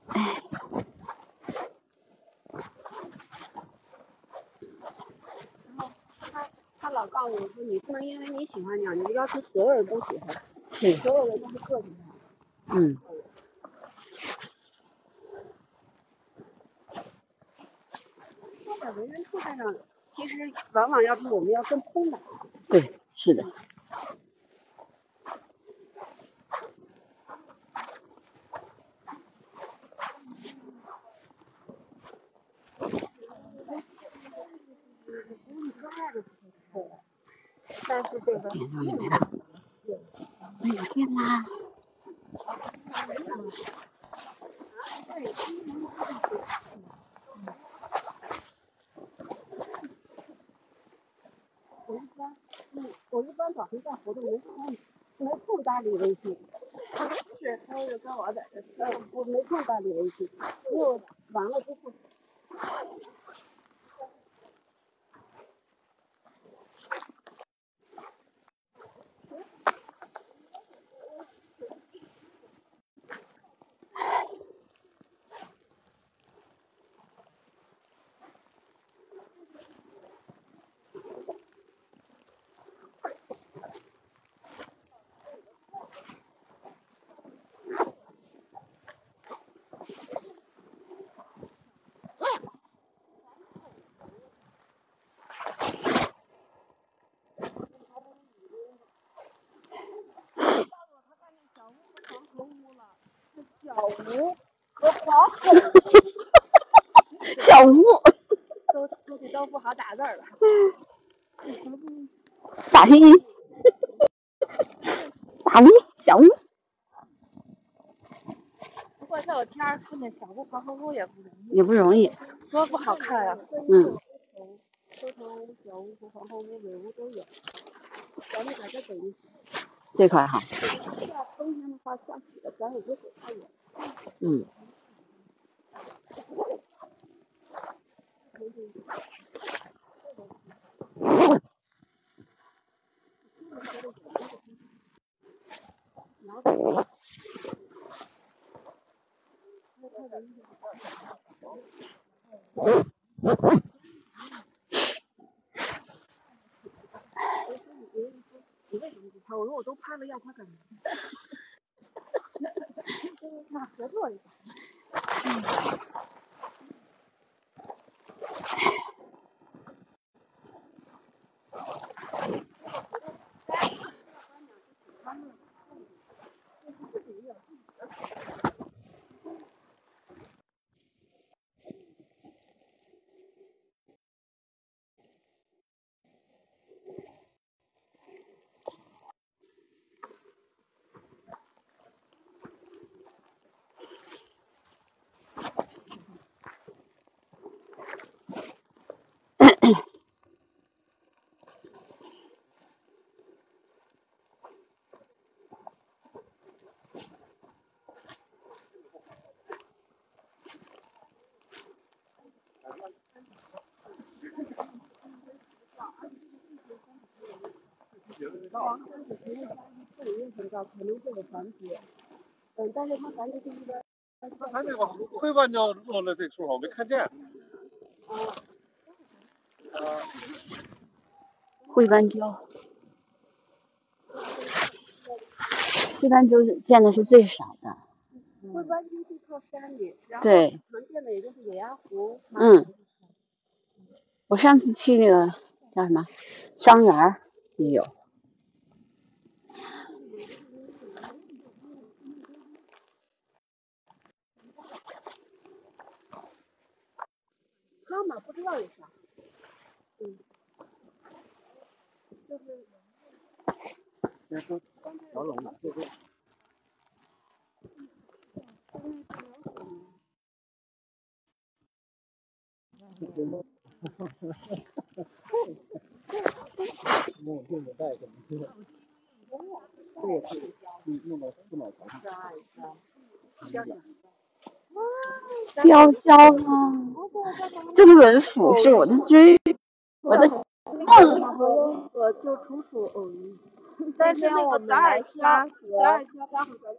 哎，然后他他老告诉我说，你不能因为你喜欢鸟，你就要求所有人都喜欢，是，所有人都是个性化。嗯。在为人处事上，其实往往要比我们要更通达。对，是的。但是这个电脑来了，没有电啦。我一般，嗯，我一般早晨干活动没空，没空搭理微信。是，他就跟我在这，呃，我没空搭理微信，因为我完了之后。吴和黄鹤，小吴，都估计都不好打字了。打拼音，大吴，小吴。不过这天儿看见小吴黄鹤屋也不容易。也不容易。多不好看呀。嗯。小屋和黄鹤屋、尾屋都有。咱们在这等一这块哈。可能会有繁殖。嗯，但是它繁殖是一般。刚才那个灰斑鸠落了这处，我没看见。啊。灰斑鸠。灰斑鸠见的是最少的。灰斑鸠是靠山里，然后常见的也就是野鸭湖。嗯。我上次去那个叫什么伤员也有。妈妈不知道有啥。嗯。就是。先说小龙的，这个。哈哈哈哈哈！用用的带怎么吃？这个是用用到四毛钱。雕鸮吗？中文府是我的追，我的梦。我就楚楚嗯。但是那个德尔虾和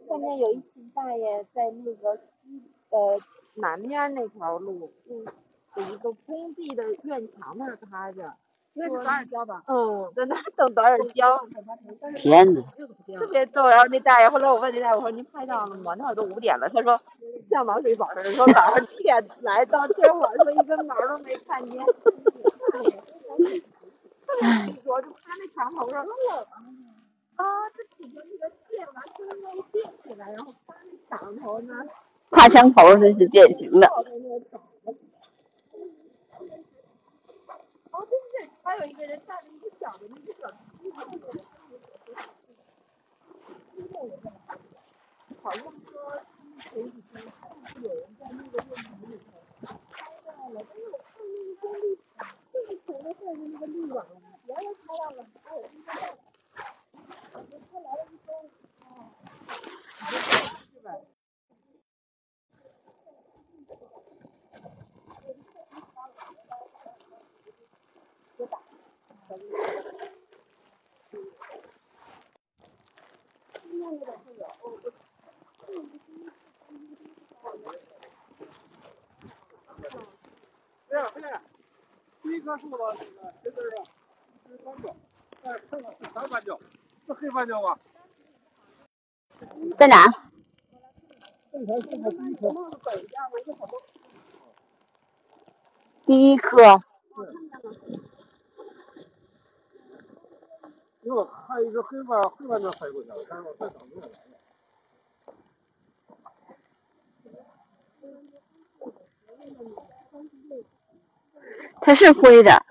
下面有一群大爷在那个西呃南面那条路。有一个工地的院墙那儿趴着，那是达尔胶吧？嗯，在那等达尔胶。天呐。特别逗，然后那大爷，后来我问那大爷，我说您拍照了吗？那会儿都五点了，他说像王水宝似的，说早上七点来到天晚说一根毛都没看见。哎。我就趴那墙头上，啊，这几个那个电完全都变起来，然后趴那墙头呢。趴墙头这是典型的。哦，对对对，个人带着一个小的那个小，像说前几天有人在那个论坛里头拍到了，但是我看那个绿，就是前面带着那个绿网，别人拍到了，还有一个在，我觉得他来了一周，啊，是吧？这样，这样，第一棵树的那个谁字啊？是斑鸠，再看看是啥斑鸠？是黑斑鸠吗？在哪？第一颗。因为我看一个黑斑黑斑鸠飞过去了，但是我再找不着了。它是灰的，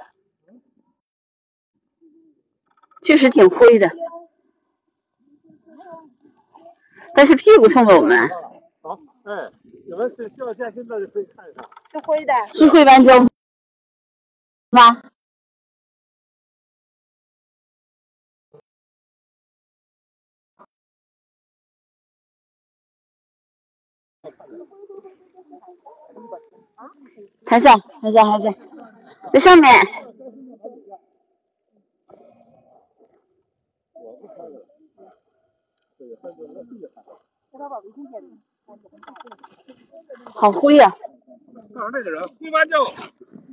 确实挺灰的，但是屁股冲着我们。好，哎，你们是需要健身的就可以看一看。是灰的。是灰斑鸠吗？还在，还在，还在，在上面。好灰呀！看 那个人，灰斑鸠。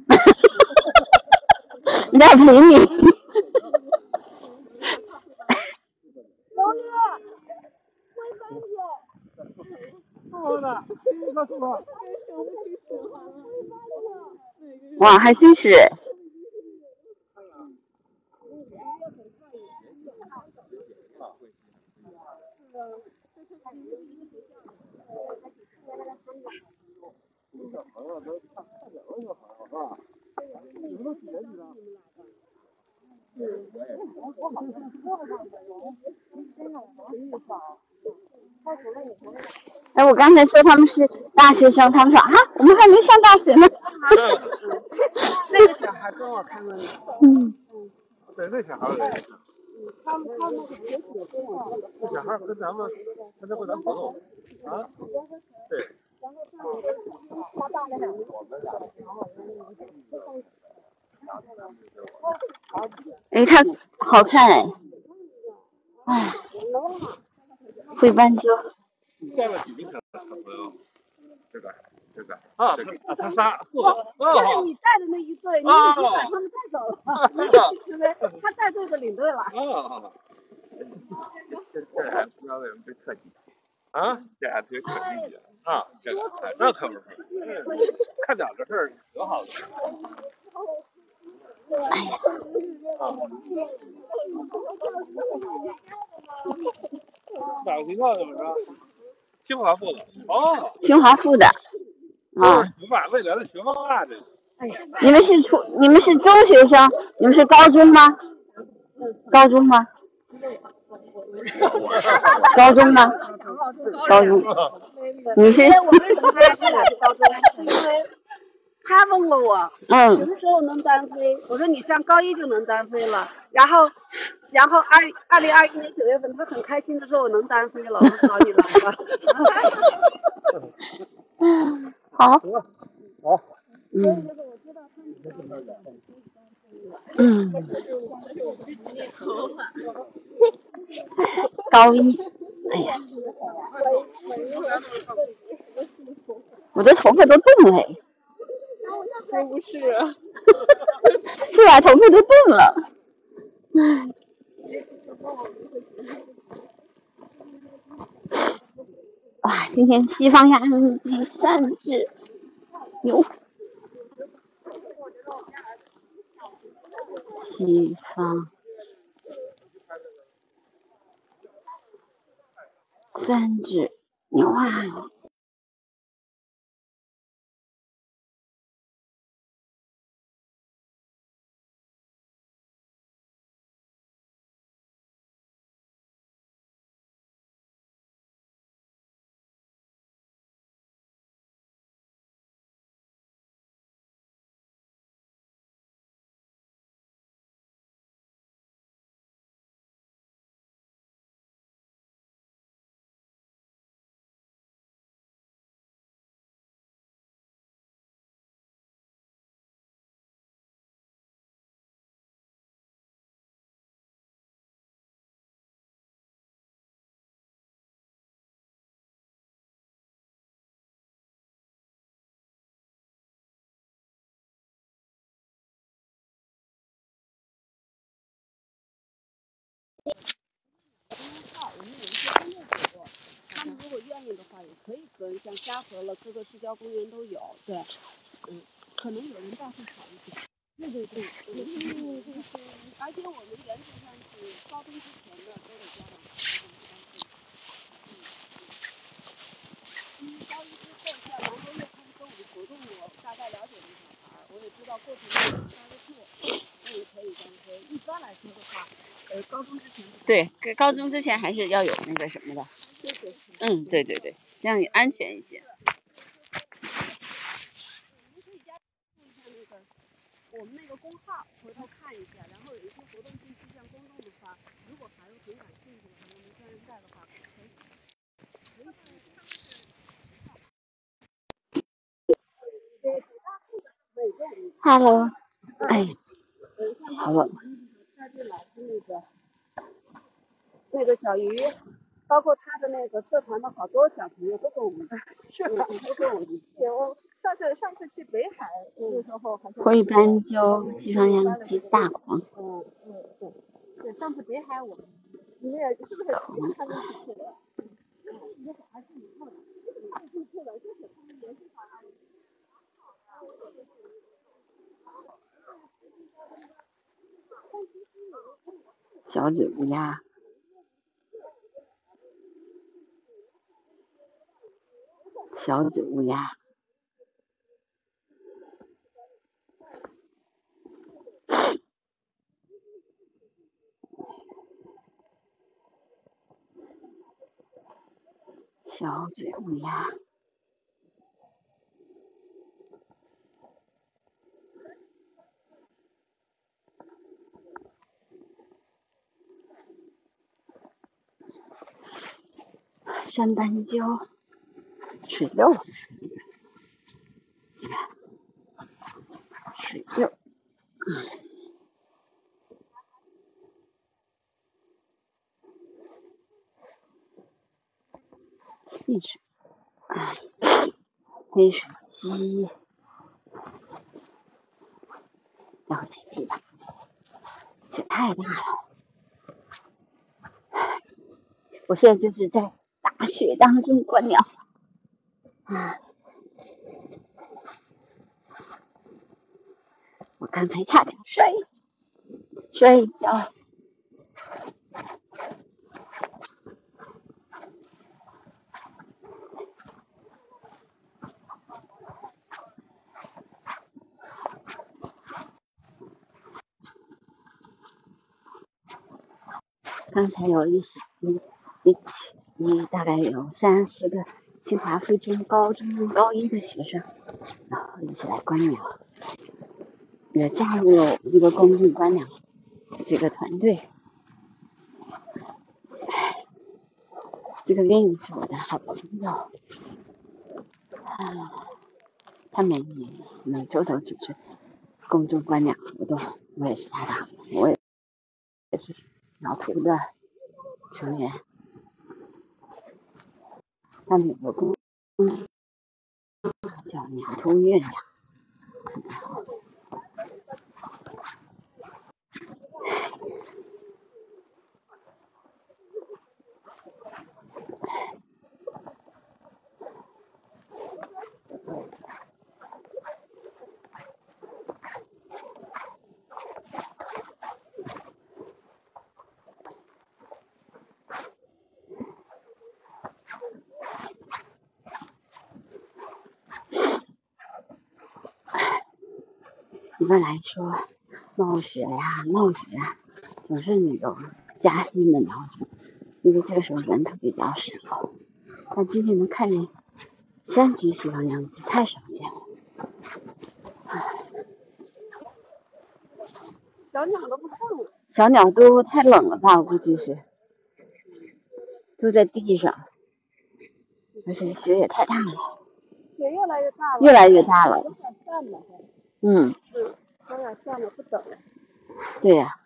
那不理你。老爷，灰斑鸠。哇，还真是！哎，我刚才说他们是大学生，他们说啊，我们还没上大学呢。那个小孩跟我看过呢。嗯。对，那小孩儿。他们他们是学写跟我。那小孩儿跟咱们，跟他跟咱朋友啊。对。他大的很。哎，他好看哎哎。会斑鸠。带了几个小朋友？这个，这个啊，啊，他仨，四个。就是你带的那一对，你已经把他们带走了，因为他带队的领队了。啊。这这还不知道为什么被特技。啊？这还特特技啊？这那可不是，看点这事儿挺好的。哎呀。哪个学校的？怎么着？清华附的。哦。清华附的。啊。你把未来的学霸啊，这。你们是初，你们是中学生，你们是高中吗？高中吗？高中吗？高中。你是？我为什么他俩是高中？因为他问过我，嗯什么时候能单飞？我说你上高一就能单飞了。然后，然后二二零二一年九月份，他很开心的说我能单飞了。我说好，你来吧。好。好。嗯。嗯。高一，哎呀，我的头发都动了。是不是？是把？头发都动了。哇，今天西方鸭鸡三只，牛。西方三只牛啊！他们如果愿意的话，也可以跟像嘉禾了，各个市郊公园都有。对，嗯，可能有人带会好一点。对对对，嗯，而且我们原则上是高中之前的都得家长陪嗯，因为高一之后像兰州月刊歌舞活动，我大概了解了一小孩，我也知道过程中有抓得住，所以可以单飞。一般来说的话。呃，高中之前对，高中之前还是要有那个什么的。嗯，对对对，这样也安全一些。我们那个公号，回头看一下，然后有一些活动信息向公众的话，如果孩子挺感兴趣的，话，我们专人带的话，可以。Hello，哎，好了。老师那个那个小鱼，包括他的那个社团的好多小朋友都跟我们，是吧？都跟我们。有上次上次去北海那时候，好像。灰斑鸠、西方羊鸡、大黄。嗯嗯对，对上次北海我们，你们也是不是跟他们去的？那小孩自己去的，自己去的，就是他们联系上来。小嘴乌鸦，小嘴乌鸦，小嘴乌鸦。山斑鸠，水六，你看，水六，黑水，黑水鸡，然后再记吧，这太大了，我现在就是在大雪当中观鸟，啊，我刚才差点睡睡觉。刚才有一些一一一大概有三四个清华附中高中高一的学生，然后一起来观鸟，也加入了我们这个公众观鸟这个团队。这个另是我的好朋友，啊，他每年每周都组织公众观鸟活动，我也是他的，我也也是。老图的成员，他们有个公叫鸟头月亮。一般来说，冒雪呀、冒雪呀，总是那种夹心的苗种，因为这个时候人特别比较少。但今天能看见三只西方羊鸡，太少见了。小鸟都不上了。小鸟都太冷了吧？我估计是，都在地上，而且雪也太大了。雪越来越大了。越来越大了。嗯。嗯，咱俩算了，不等了。对呀。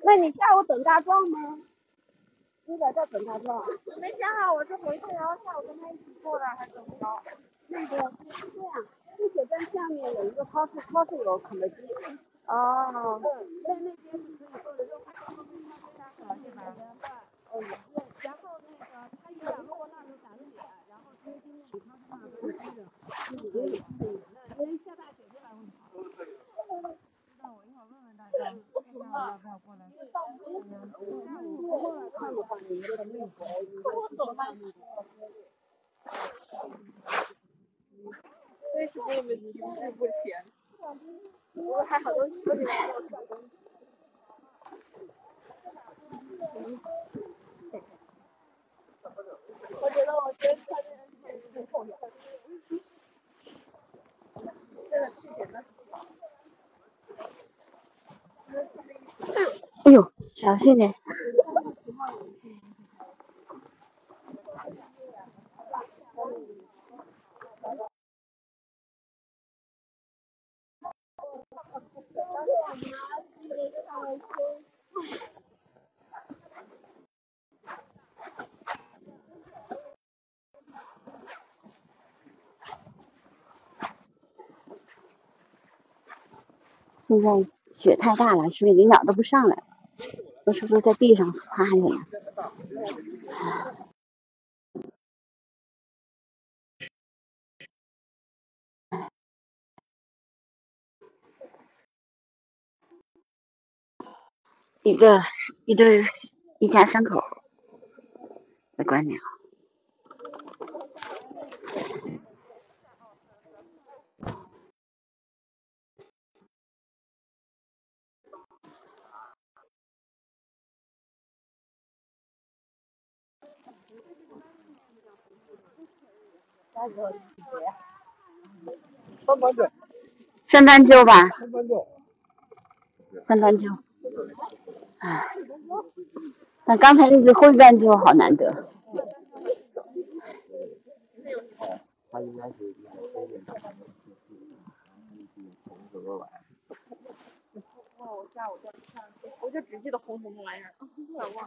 那你下午等大壮吗？你在这等大壮？没想好，我是回去，然后下午跟他一起过来，还是怎么着？那个是这样。地铁站下面有一个超市，超市有肯德基。哦。在那边是可以做的肉？哦，对。然后那个他有两个我那就打个点，然后今天超市上都是开着，所以因为下大雪就来问好。那我一会儿问问大家，看要不要过来。下午过来看的话，你们的那个，我走吧。为什么我们停滞不前？我还好多车没有我觉得我觉得看这人挺后面。这个地铁的。哎呦，小心点。现在雪太大了，所以领导都不上来，了？我是不是在地上趴着呢。一个一对一家三口在观鸟。三斑鸠，三斑鸠吧。三斑鸠，三斑鸠。唉，那刚才那只灰斑鸠好难得。我下午就看，我就只记得红红的玩意儿，有点忘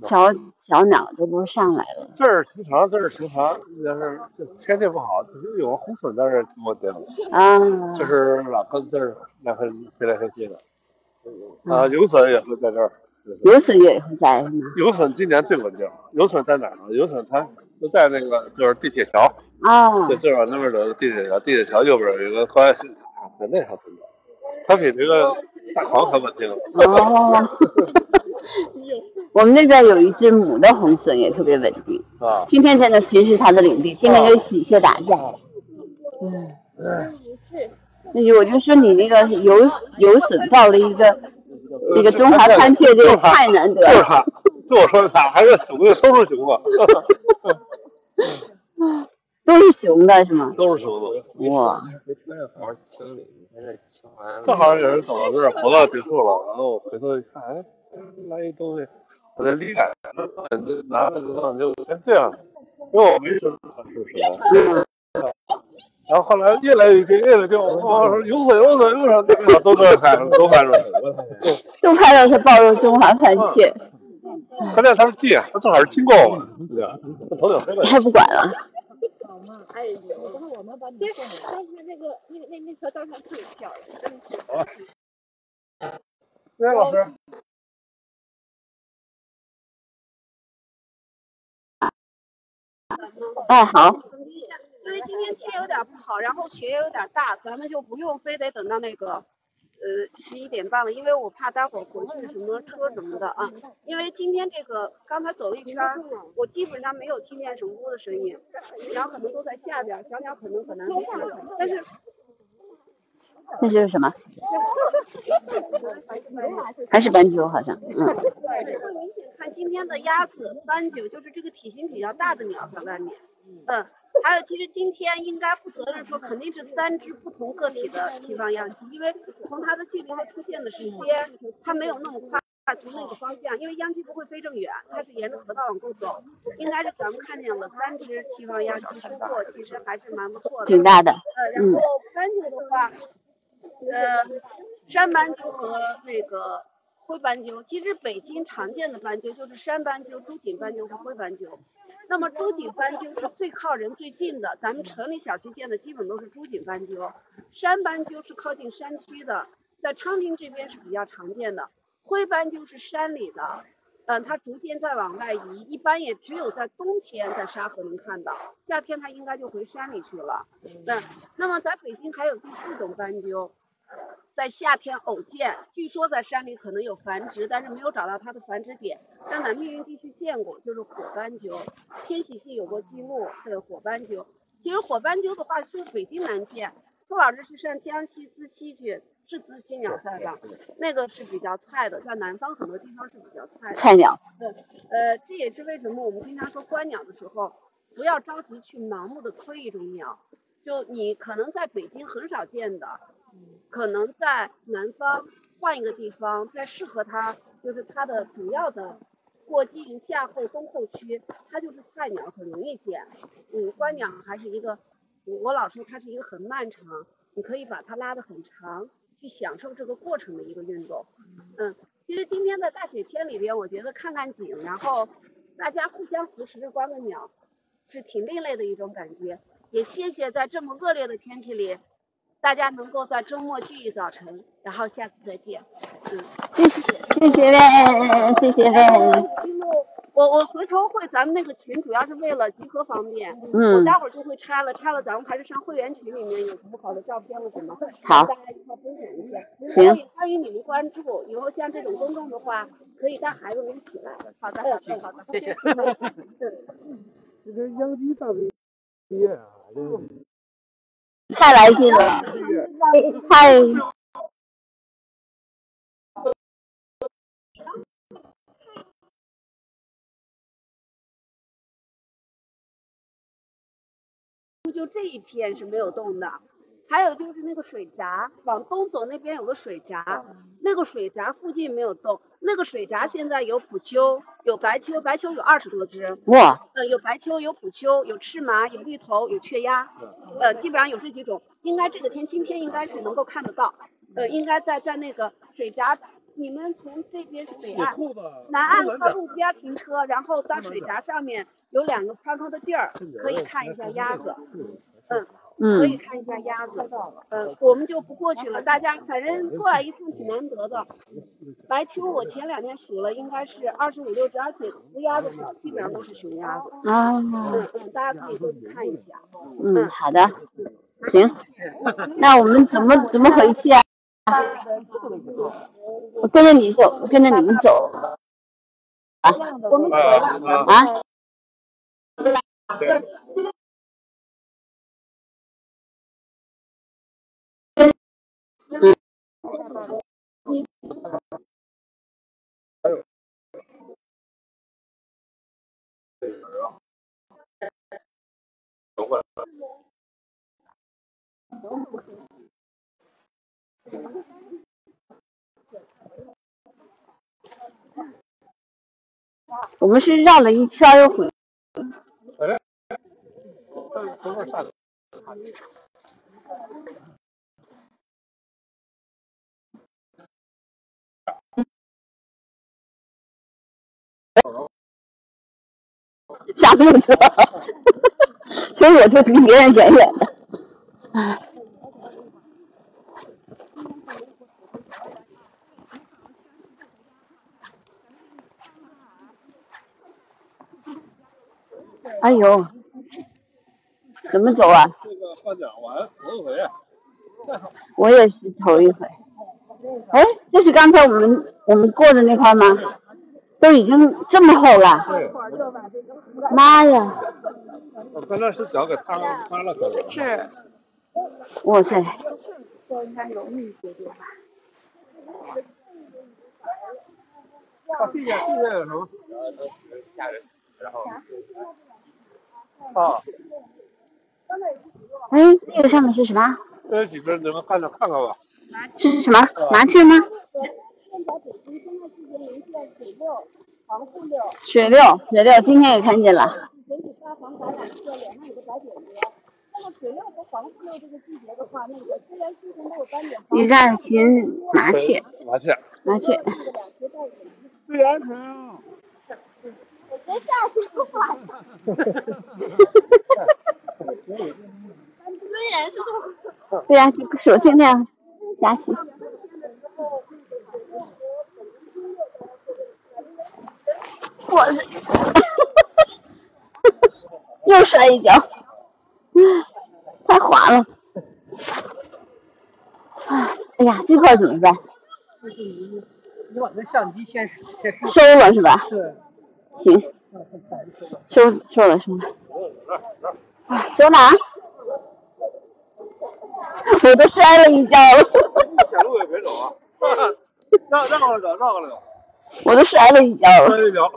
了。小小鸟这不是上来了？这儿平常，这儿平常，要是这天气不好，就是有个红隼在。啊。这是老跟这儿来回飞来飞去的。啊，有隼也会在这儿。有隼也会在有隼今年最稳定。有隼在哪儿呢？有隼它就在那个就是地铁桥。啊。就正好那边的地铁桥，地铁桥右边有一个高压线塔，在那上停着。它比这个大黄还稳定。哦。我们那边有一只母的红隼，也特别稳定。啊。天天在那巡视它的领地，天天跟喜鹊打架。嗯。嗯。那就我就说你那个有有损报了一个那个中华穿雀，这个太难得了。就是他，就我说的他，还是雄的，都是熊的。都是熊的是吗？都是熊的。哇。正好有人走到这儿，活动结束了，然后我回头一看，哎，来一东西，我在离开，拿着就当就先这样，因为我没知道他是谁。然后后来越来越近，越来越近，我说有水有水有水，都这拍，都拍着，都 拍到他抱着中华番茄。关键他是近，他正好是经过我们，对吧？他头顶飞了。他不管了。哎呦，我们把你送但是那个那那那条道上特别漂亮，真是。好。谢老师。哎，好。因为今天天有点不好，然后雪也有点大，咱们就不用非得等到那个呃十一点半了，因为我怕待会儿回去什么车什么的啊。因为今天这个刚才走了一圈，我基本上没有听见什么的声音，然后可能都在下边，小鸟可能很难但是那就是什么？还是斑鸠好像，嗯。会明显看今天的鸭子、斑鸠，就是这个体型比较大的鸟在外面，嗯。还有，其实今天应该负责任说，肯定是三只不同个体的西方样机，因为从它的距离和出现的时间，它没有那么快从那个方向，因为秧鸡不会飞这么远，它是沿着河道往过走，应该是咱们看见了三只西方秧鸡收获，其实还是蛮不错的。挺大的。呃，然后斑鸠的话，呃，山斑鸠和那个灰斑鸠，其实北京常见的斑鸠就是山斑鸠、朱颈斑鸠和灰斑鸠。那么朱颈斑鸠是最靠人最近的，咱们城里小区见的基本都是朱颈斑鸠，山斑鸠是靠近山区的，在昌平这边是比较常见的，灰斑鸠是山里的，嗯，它逐渐在往外移，一般也只有在冬天在沙河能看到，夏天它应该就回山里去了。嗯，那么在北京还有第四种斑鸠。在夏天偶见，据说在山里可能有繁殖，但是没有找到它的繁殖点。但在密云地区见过，就是火斑鸠，迁徙记有过记录。对，火斑鸠，其实火斑鸠的话，是北京难见。朱老师是上江西资溪去，是资溪鸟赛吧，那个是比较菜的，在南方很多地方是比较菜的。菜鸟。对，呃，这也是为什么我们经常说观鸟的时候，不要着急去盲目的推一种鸟，就你可能在北京很少见的。可能在南方换一个地方，再适合它，就是它的主要的过境夏候冬候区，它就是菜鸟，很容易见。嗯，观鸟还是一个，我老说它是一个很漫长，你可以把它拉得很长，去享受这个过程的一个运动。嗯，其实今天在大雪天里边，我觉得看看景，然后大家互相扶持着观个鸟，是挺另类的一种感觉。也谢谢在这么恶劣的天气里。大家能够在周末聚一早晨，然后下次再见。嗯，谢谢谢谢嘞，谢谢嘞。我我回头会咱们那个群主要是为了集合方便，嗯，我待会儿就会拆了，拆了咱们还是上会员群里面有什么好的照片了什么，好，大家一块分享一下。行，欢迎你们关注，以后像这种公众的话，可以带孩子们一起来。好的，好的，谢谢。这个养鸡咋没毕业啊？太来劲了，太。就这一片是没有动的，还有就是那个水闸，往东走那边有个水闸，那个水闸附近没有动，那个水闸现在有普丘，有白丘，白丘有二十多只。哇。呃，有白丘，有普丘，有赤麻，有绿头，有雀鸭，呃，基本上有这几种。应该这个天，今天应该是能够看得到。呃，应该在在那个水闸，你们从这边北岸、南岸靠路边停车，然后到水闸上面有两个宽宽的地儿，可以看一下鸭子。嗯。可以看一下鸭子，嗯，我们就不过去了。大家反正过来一趟挺难得的。白秋我前两天数了，应该是二十五六只，而且乌鸭子少，基本上都是雄鸭子。啊。嗯嗯，大家可以过去看一下。嗯，好的。行。那我们怎么怎么回去啊？我跟着你走，我跟着你们走。啊。我们走了。啊。对。我们是绕了一圈又回。哎，等会下下不去了，所以我就离别人远远的。哎呦，怎么走啊？这个完头一回。我也是头一回。哎，这是刚才我们我们过的那块吗？都已经这么厚了。妈呀！我刚才是脚给塌塌了，可能。是。哇塞。应该容易一些点吧。啊，地下地下有什么？吓人，然后。啊。哎，那个上面是什么？这几个你们看着看看吧。是什么？麻雀吗？水六，水六，今天也看见了。一大群麻雀。麻雀。麻雀。最安全啊！我别下去不管。哈哈哈哈哈哈！对呀，首先那样下我操！又摔一跤，太滑了。哎呀，这块怎么办？你你把那相机先先收了是吧？对。行。收收了收了。走哪？我都摔了一跤了。铁路也别走啊！让让过来走，让过来走。我都摔了一跤了，摔一跤，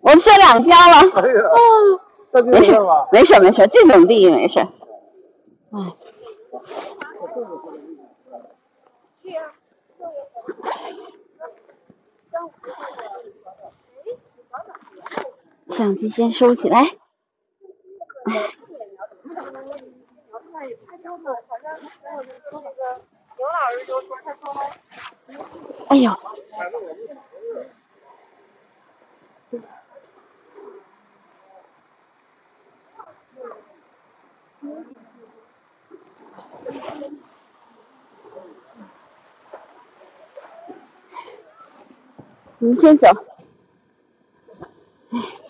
我摔两跤了。哎呀，没事吧？没事没事，这种地没事。哎。相机先收起来。哎呦！你先走。唉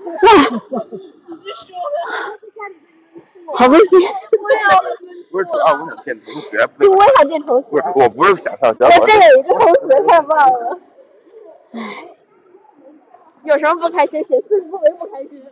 好温馨！不是主要我想见同学，对，我也想见同学。不是，我不是想上学。我这有一个同学，太棒了。唉，有什么不开心？写四字为不开心。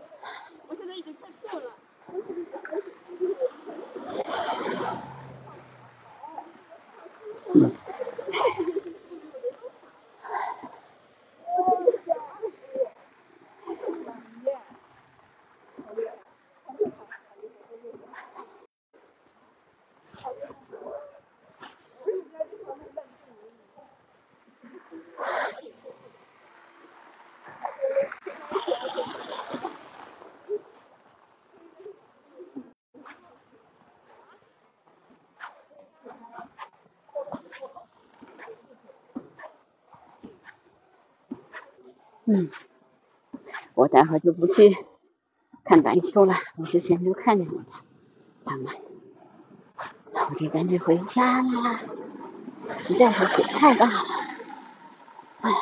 我就不去看白秋了，我之前就看见了他们，我就赶紧回家啦，实在是雪太大了，唉。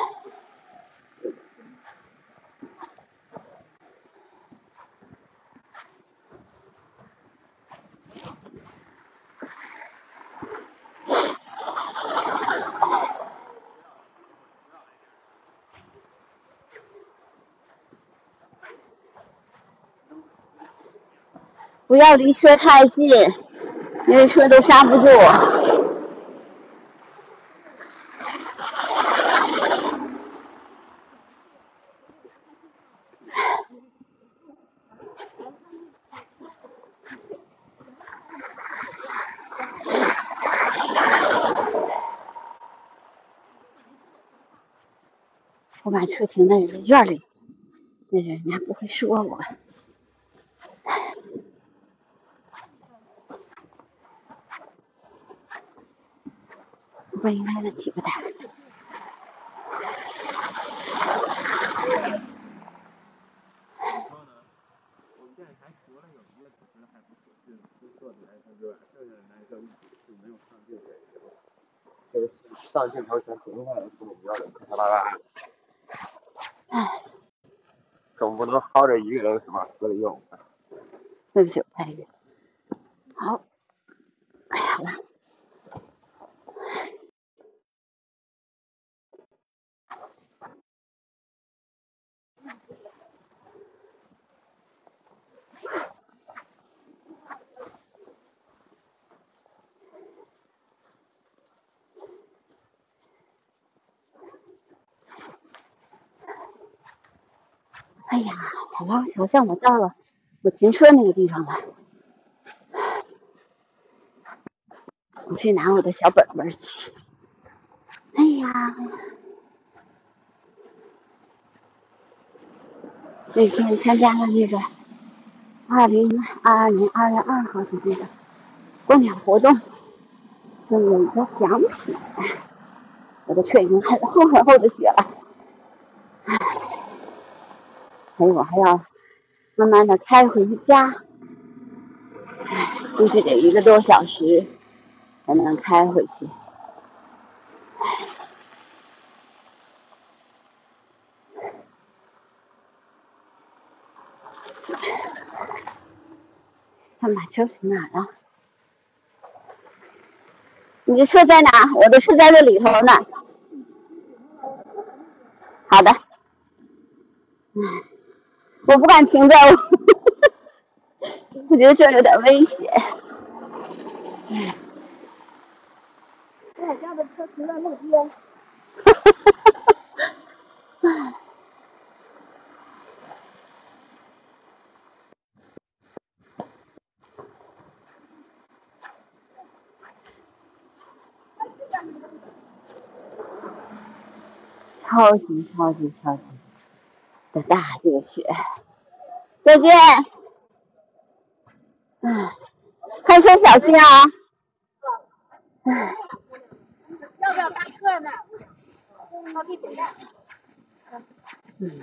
不要离车太近，因为车都刹不住。我把车停在人家院里，那人家不会说我。应该问题不大。然后呢，我们电台除了有一个主持人还不错，就就做的男生之外，剩下的男生就没有上镜头，就是上镜头前说话的时候不要人咔啦啦。唉，总不能薅着一个人是吧？死里用。对不起，我拍一个。好。哎呀，好了。哎呀，像我到了我停车那个地方了。我去拿我的小本本去。哎呀，那天参加了那个二零二二年二月二号的那个观鸟活动，就有一个奖品。我的车已经很厚很厚的雪了。所以我还要慢慢的开回家，估计得一个多小时才能开回去。他把车停哪了？你的车在哪？我的车在这里头呢。好的。不敢停在，我觉得这有点危险。我家的车停在路边。哈哈哈哈超级超级超级。的大积雪，再见。嗯，开车小心啊。嗯。要不要搭车呢？好，给点赞。嗯。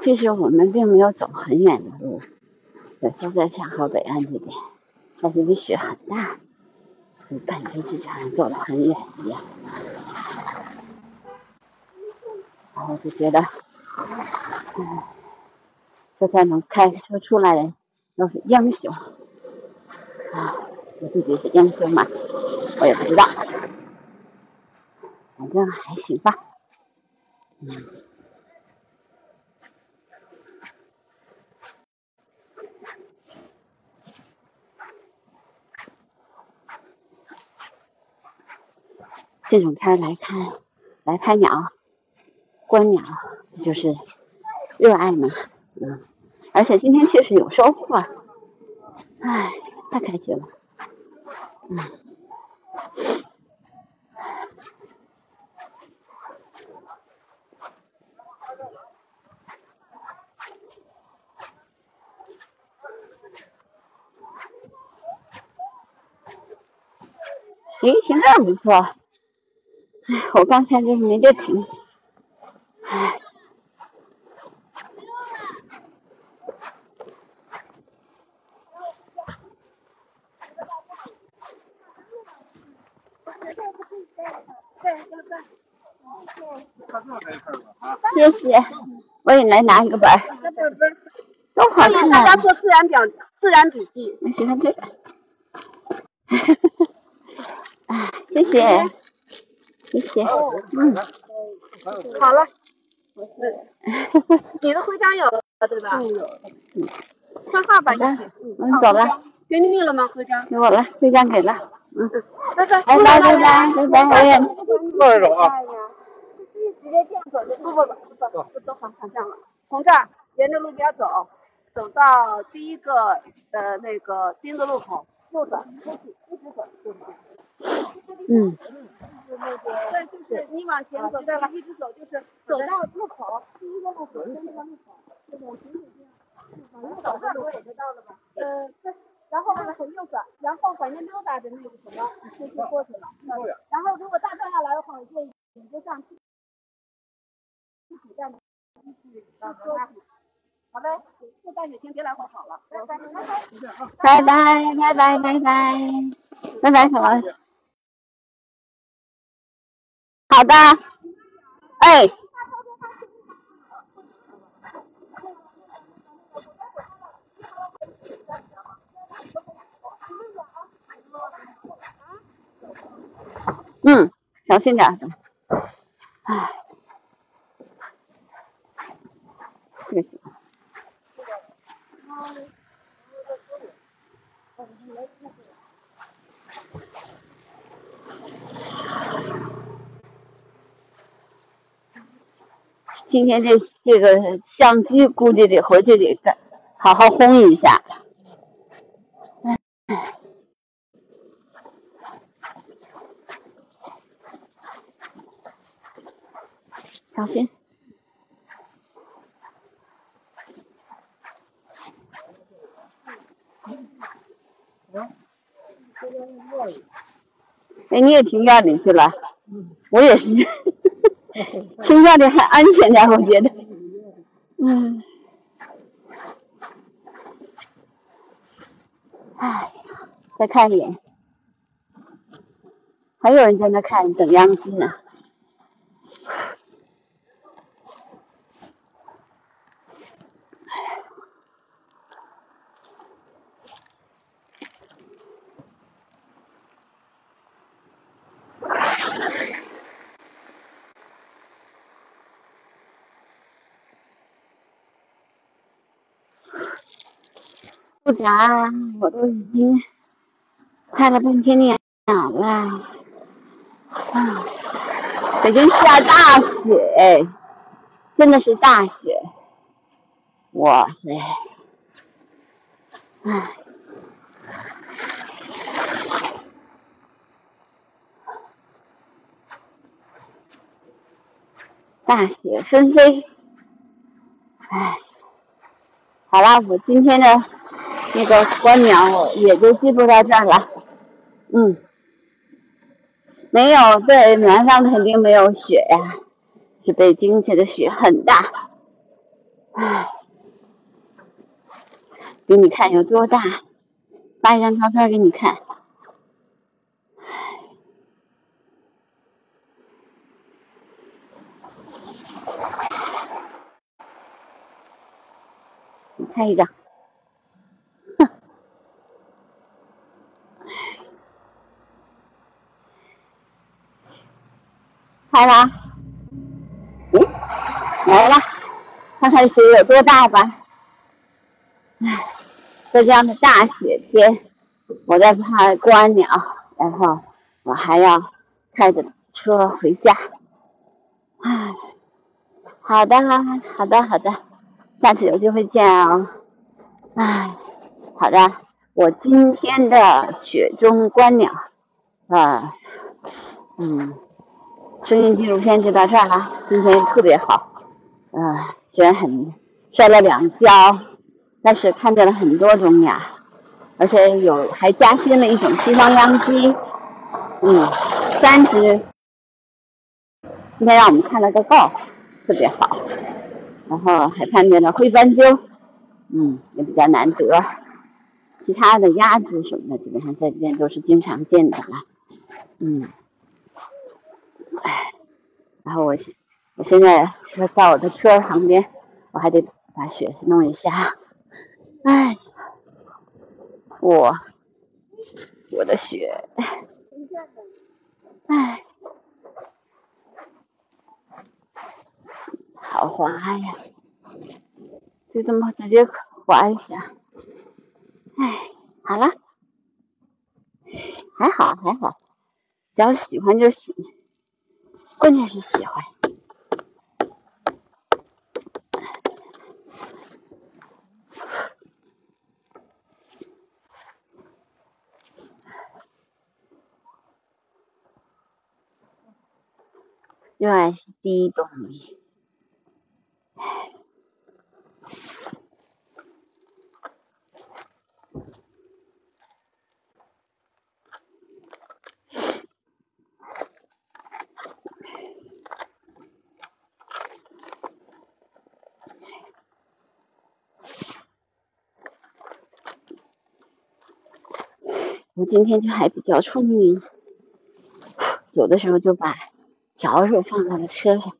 其实我们并没有走很远的路，也就在下河北岸这边。但是这雪很大，就感觉自己好像走了很远一样，然后就觉得，嗯，这才能开车出来的都是英雄啊！我自己是英雄嘛？我也不知道，反正还行吧，嗯。这种天来看，来拍鸟、观鸟，就是热爱嘛，嗯，而且今天确实有收获，唉，太开心了，嗯，咦，停这儿不错。我刚才就是没得停，唉。谢谢，我也来拿一个本儿。都好看。大家做自然表自然笔记。我喜欢这个。啊，谢谢。谢谢，嗯，好了，你的徽章有了对吧？有，嗯，看号吧，一起，嗯，走了，给你了吗？徽章？给我了，徽章给了，嗯，拜拜，拜拜，拜拜，拜拜，我也，慢点走啊。直接这样走就不不不不都反方向了，从这儿沿着路边走，走到第一个呃那个丁字路口右转，出去一直走就是。嗯。往前走，再往一直走，就是走到路口，第一个路口，第一个路口，这种行走往右走这儿我也就到了吧。然后呢，从右转，然后反正溜达着那个什么，就就过去了。然后如果大转下来的话，我建议你就上地铁站继续到车站。好嘞，这大雪先别来回跑了。拜拜，拜拜，拜拜，拜拜，拜拜，小王。好的，哎，嗯，小心点，哎，谢谢。今天这这个相机估计得回去得再好好烘一下，小心。哎，你也停院里去了？我也是。停下的还安全点，我觉得。嗯。哎，再看一眼，还有人在那看等秧机呢。不咋，我都已经拍了半天鸟了。啊，北京下大雪，真的是大雪。哇塞！唉，大雪纷飞。唉，好了，我今天的。那个观鸟也就记录到这儿了，嗯，没有在南方肯定没有雪呀，是北京下的雪很大，唉，给你看有多大，发一张照片给你看，唉，你看一张。拍了，嗯，来了，看看雪有多大吧。唉，在这样的大雪天，我在拍观鸟，然后我还要开着车回家。唉，好的，好的，好的，下次有机会见哦。唉，好的，我今天的雪中观鸟，啊，嗯。声音纪录片就到这儿了。今天特别好，呃，虽然很摔了两跤，但是看见了很多种鸟，而且有还加新了一种西方秧鸡，嗯，三只。今天让我们看了个够，特别好。然后还看见了灰斑鸠，嗯，也比较难得。其他的鸭子什么的，基本上在这边都是经常见的了，嗯。唉，然后我现我现在车在我的车旁边，我还得把雪弄一下。唉，我我的雪，唉，好滑呀，就这么直接滑一下。唉，好了，还好还好，只要喜欢就行。关键是喜欢。热爱是第一动力。我今天就还比较聪明，有的时候就把笤帚放在了车上。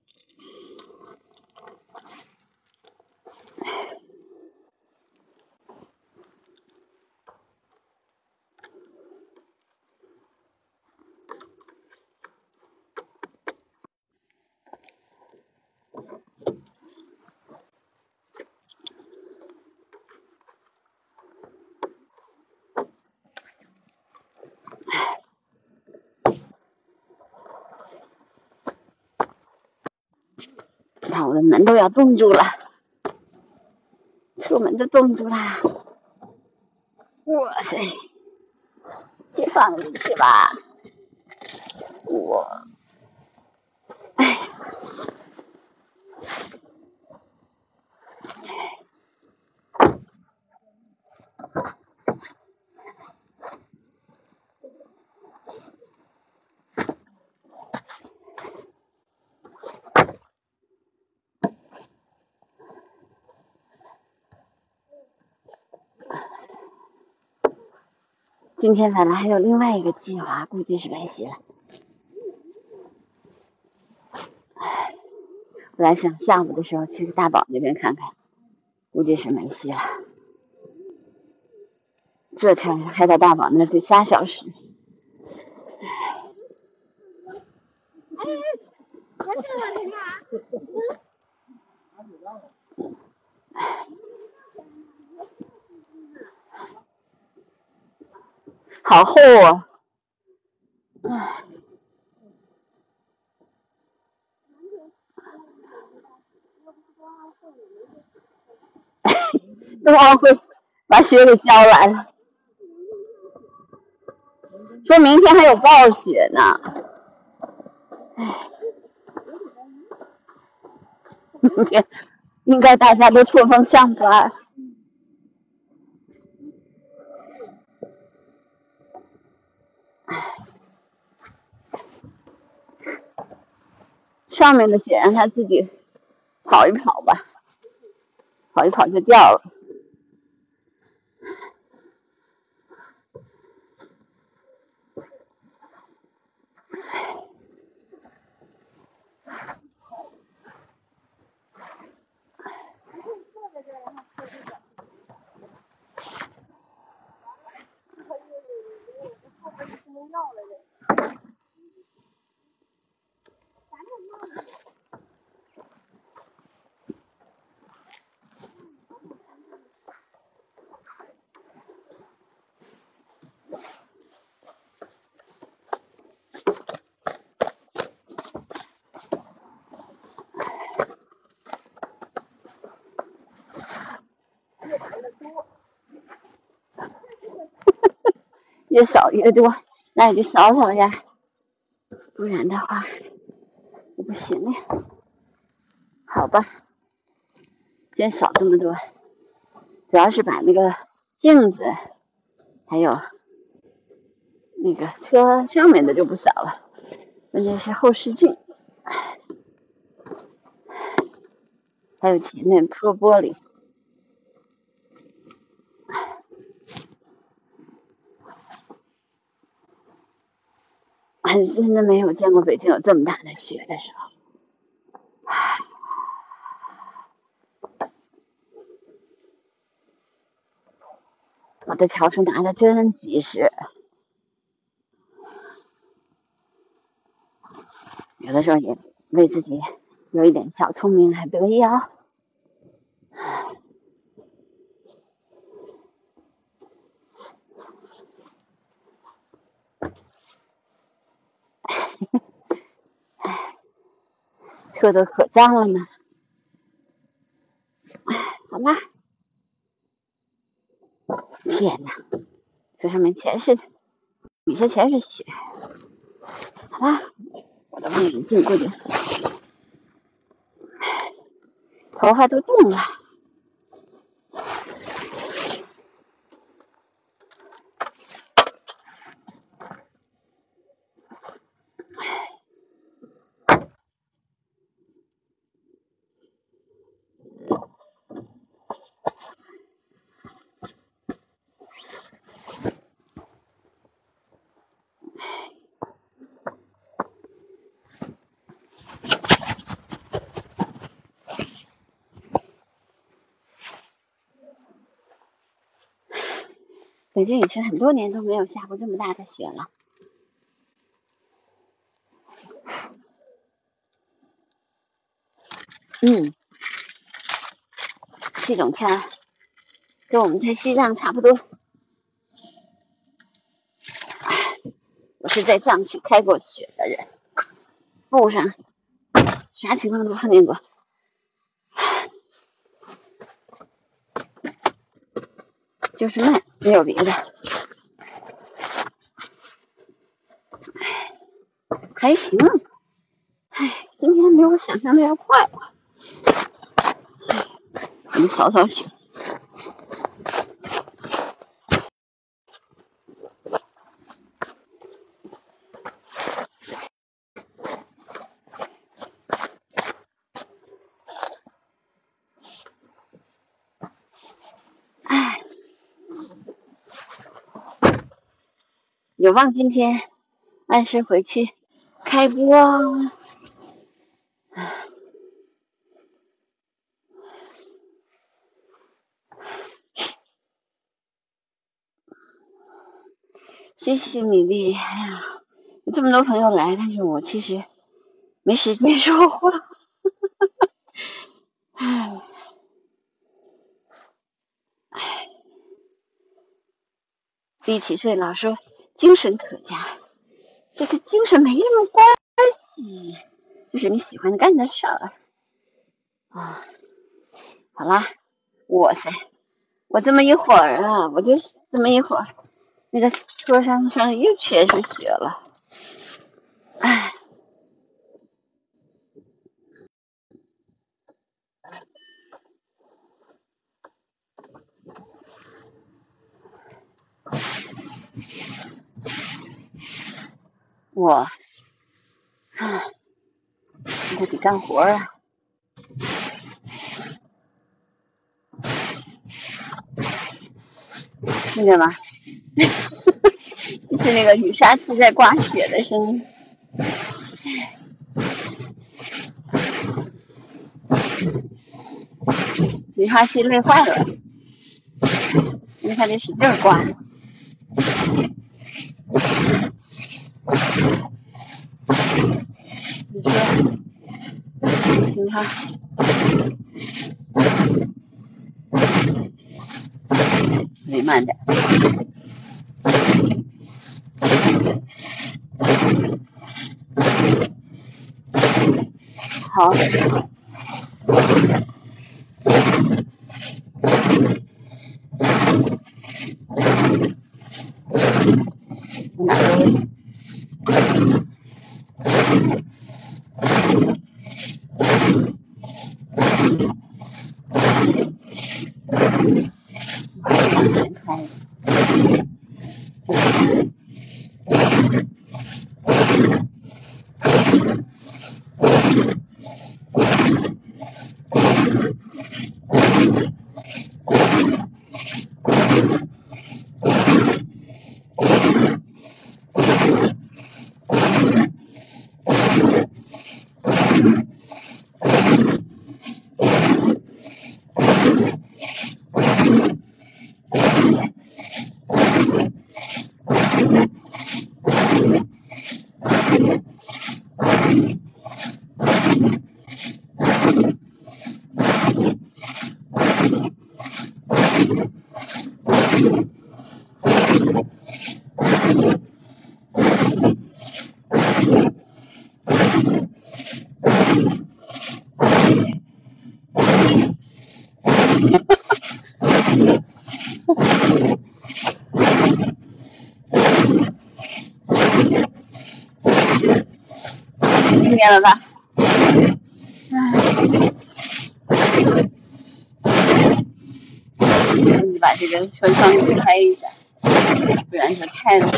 看我的门都要冻住了，出门都冻住了，哇塞，先放进去吧，我，今天本来还有另外一个计划，估计是没戏了。唉本来想下午的时候去大宝那边看看，估计是没戏了。这天还在大宝那得仨小时。哎，我去了，你看。好厚啊！唉，冬奥会把雪给浇完了，说明天还有暴雪呢。唉，明天应该大家都错峰上班。上面的雪让它自己跑一跑吧。跑一跑就掉了。越扫越多，那你就扫扫呀，不然的话就不行了。好吧，先扫这么多，主要是把那个镜子，还有那个车上面的就不扫了，关键是后视镜，还有前面破玻璃。真的没有见过北京有这么大的雪的时候。我的笤帚拿的真及时，有的时候也为自己有一点小聪明还得意啊。车子可脏了呢，哎好啦，天哪，这上面全是，底下全是雪，好啦，我的望远镜过去，头发都冻了。北京也是很多年都没有下过这么大的雪了。嗯，这种天跟我们在西藏差不多。我是在藏区开过雪的人，路上啥情况都碰见过。就是慢，没有别的。还行。哎，今天比我想象的要快。我们扫扫雪。有望今天按时回去开播。谢谢米粒，哎呀，这么多朋友来，但是我其实没时间说话。哎，哎，一起睡老师。精神可嘉，这跟精神没什么关系，就是你喜欢的干的事儿啊。好啦，哇塞，我这么一会儿啊，我就这么一会儿，那个车上上又全是血了，哎。我，啊，我得干活啊！听见吗？就是那个雨刷器在刮雪的声音。雨刷器累坏了，你还得使劲刮。好，你慢点。好。见了吧？唉，你把这个车窗开一下，不然它开了。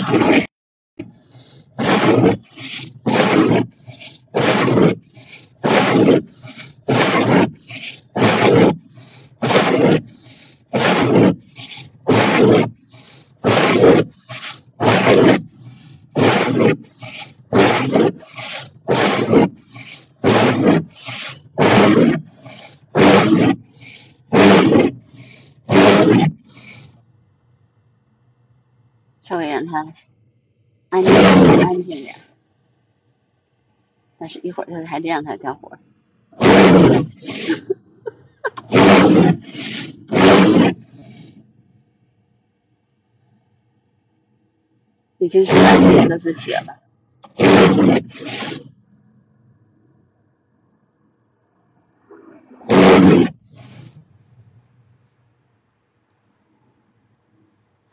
他安静安静点，但是一会儿就还得让他干活。已经是完全都是血了。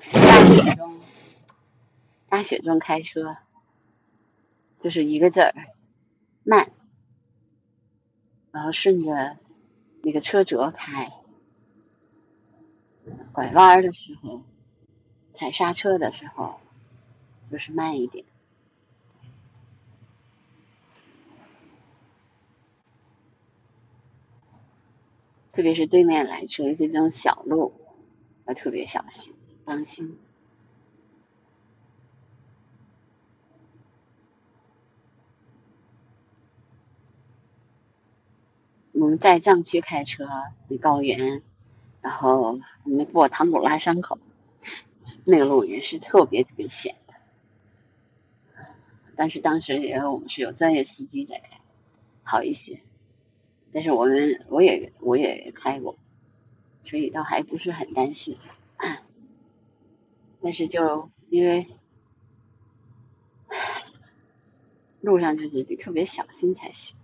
大雪中，大雪中开车，就是一个字儿，慢。然后顺着那个车辙开，拐弯的时候，踩刹车的时候，就是慢一点。特别是对面来车，尤其这种小路，要特别小心，当心。我们在藏区开车，那高原，然后我们过唐古拉山口，那个路也是特别特别险的。但是当时也我们是有专业司机在开，好一些。但是我们我也我也开过，所以倒还不是很担心。但是就因为路上就是得特别小心才行。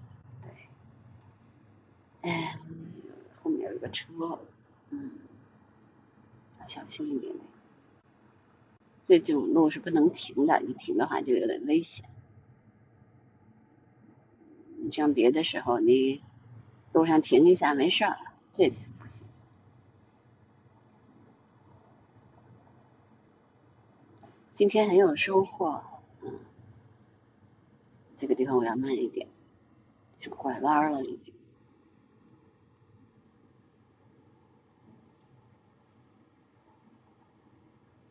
哎，后面有一个车，嗯，要小心一点。这种路是不能停的，一停的话就有点危险。你像别的时候，你路上停一下没事儿，这点不行。今天很有收获，嗯，这个地方我要慢一点，就拐弯了已经。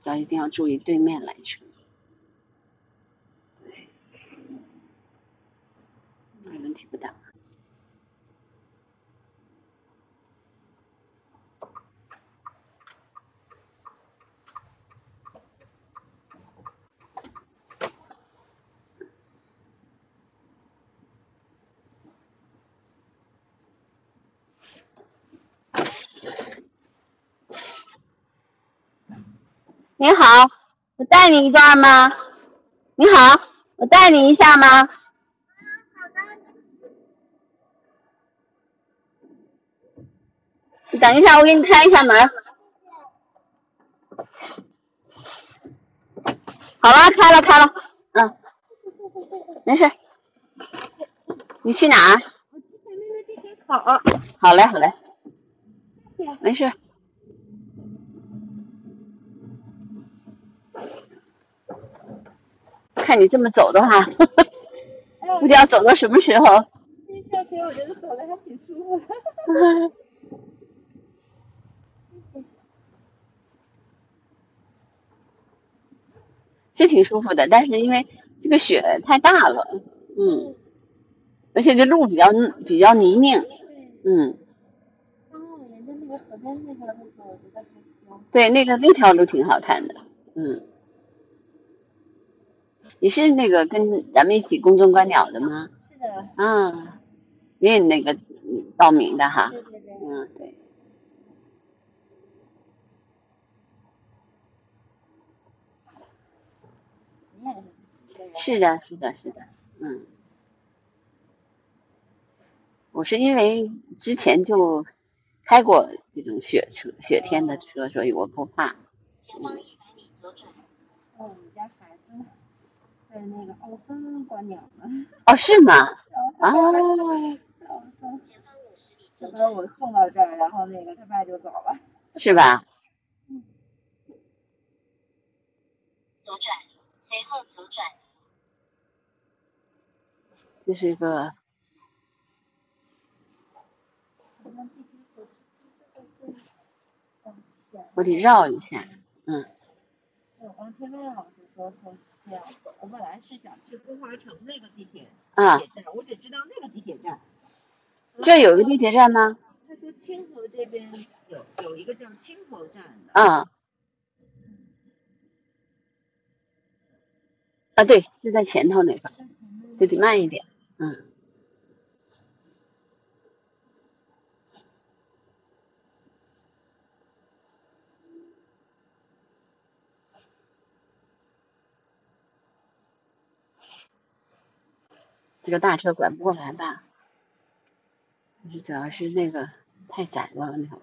要一定要注意对面来车，对，问题不大。你好，我带你一段吗？你好，我带你一下吗？你等一下，我给你开一下门。好了，开了开了，嗯，没事。你去哪？我去前面的地铁口。好嘞，好嘞。没事。看你这么走的话，不知道走到什么时候。这下雪我觉得走的还挺舒服的。是挺舒服的，但是因为这个雪太大了，嗯，而且这路比较比较泥泞，嗯。对，那个那条路挺好看的，嗯。你是那个跟咱们一起公众观鸟的吗？是的。啊，你也那个报名的哈？对对对。嗯，对。是的，是的，是的，嗯。我是因为之前就开过这种雪车、雪天的车，所以我不怕。前在那个奥森观鸟呢。哦，是吗？啊。奥森。他把我送到这儿，然后那个他爸就走了。是吧？嗯。左转，随后左转。这是一个。我得绕一下，嗯。我刚听魏老师说说这样走，我本来是想去中华城那个地铁啊，我只知道那个地铁站。这有个地铁站吗？他说清河这边有有一个叫清河站的。啊。啊，对，就在前头那个，就得慢一点，嗯。这个大车拐不过来吧？就是主要是那个太窄了那条路。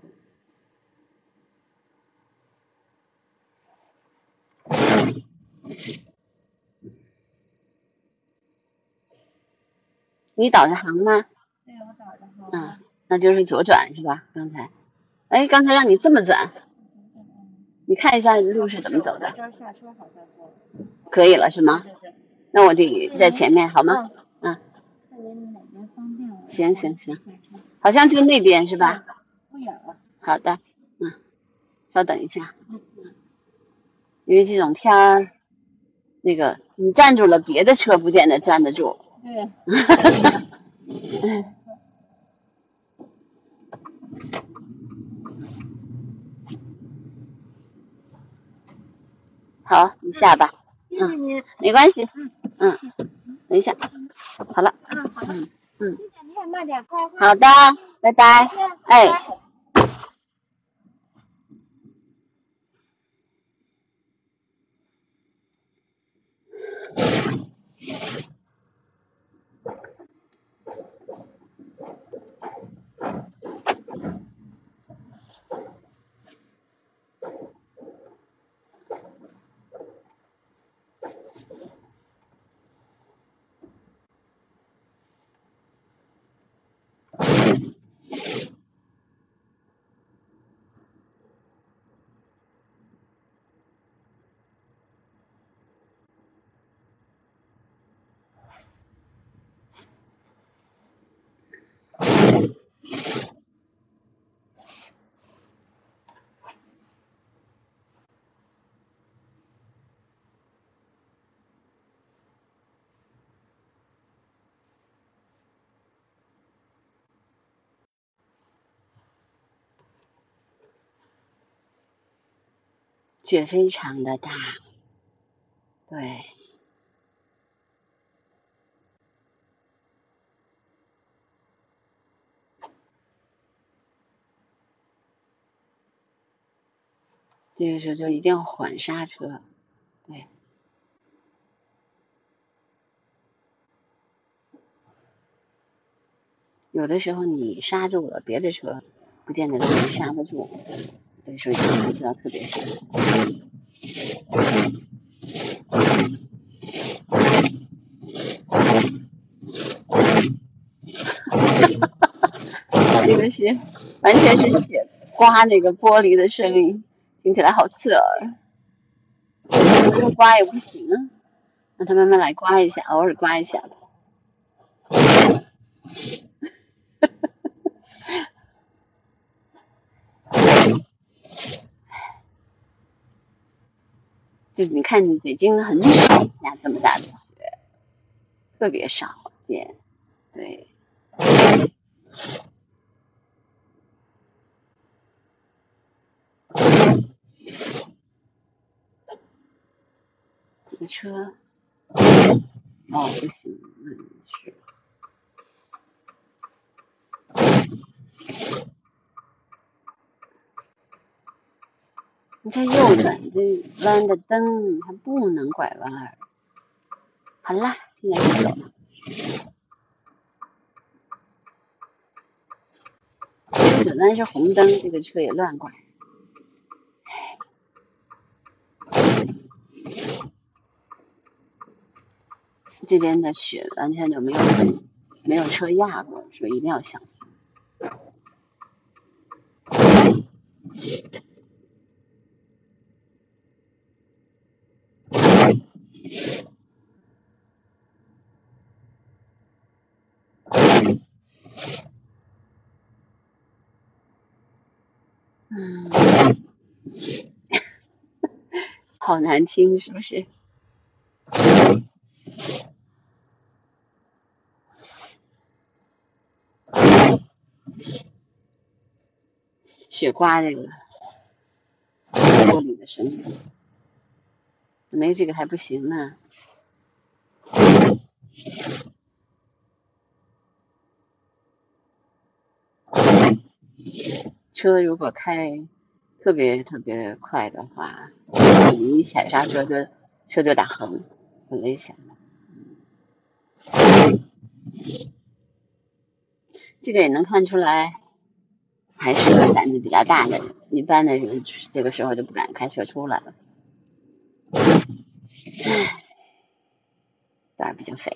你导的航吗？对，我导的航。嗯，那就是左转是吧？刚才，哎，刚才让你这么转，你看一下路是怎么走的。可以了是吗？那我得在前面好吗？行行行，好像就那边是吧？不远了。好的，嗯，稍等一下，因为这种天儿，那个你站住了，别的车不见得站得住。对。好，你下吧。嗯，没关系。嗯，等一下，好了。嗯，好的。嗯。你也慢点，快好的，拜拜。哎。雪非常的大，对，这个时候就一定要缓刹车，对，有的时候你刹住了，别的车不见得能刹得住。所以说，不知道特别小心。这个是完全是雪刮那个玻璃的声音，听起来好刺耳。不刮也不行啊，让它慢慢来刮一下，偶尔刮一下。就是你看，北京很少下这么大的雪，特别少见，对。这个车，哦，不行，那。你这右转这弯的灯，它不能拐弯。好了，现在可以走了。左弯是红灯，这个车也乱拐。这边的雪完全就没有没有车压过，所以一定要小心。嗯，好难听，是不是？雪刮这个玻璃的声音，没这个还不行呢。车如果开特别特别快的话，你一踩刹车就车就打横，很危险的。这个也能看出来。还是个胆子比较大的人，一般的人这个时候就不敢开车出来了。唉，胆儿比较肥。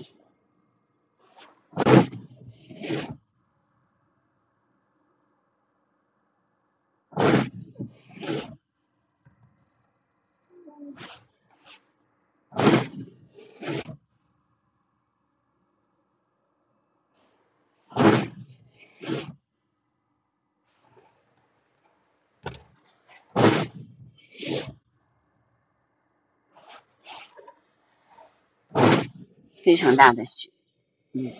非常大的雪，嗯，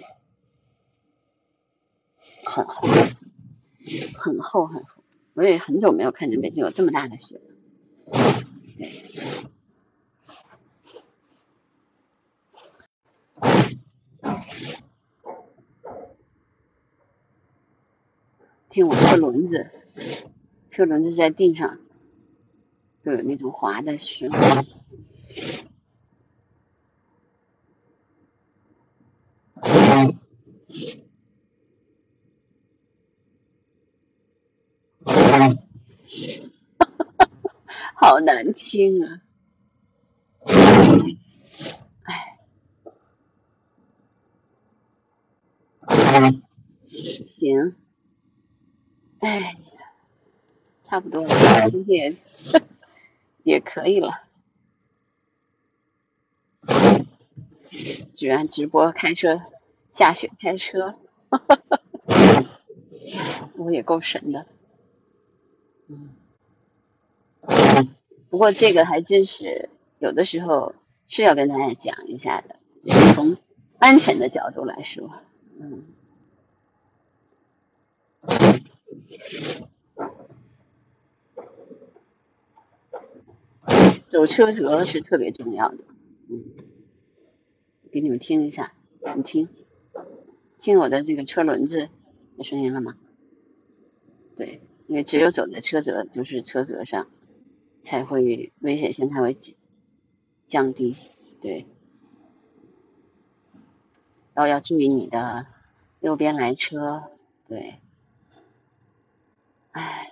很厚，很厚很厚。我也很久没有看见北京有这么大的雪了。对听我车轮子，车轮子在地上都有那种滑的声音。好难听啊！哎，行，哎，差不多了，今天也可以了。居然直播开车下雪开车，我也够神的。嗯，不过这个还真是有的时候是要跟大家讲一下的，从安全的角度来说，嗯，走车辙是特别重要的，嗯，给你们听一下，你听，听我的这个车轮子有声音了吗？对。因为只有走在车辙，就是车辙上，才会危险性才会降低。对，然后要注意你的右边来车。对，哎，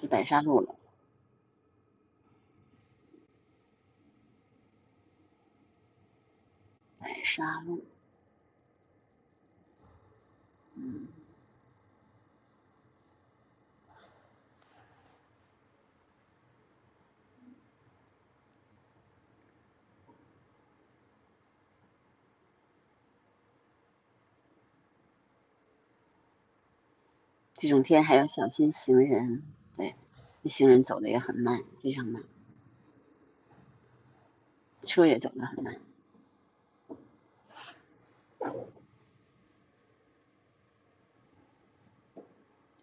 是白沙路了，白沙路。嗯，这种天还要小心行人，对，那行人走的也很慢，非常慢，车也走的很慢。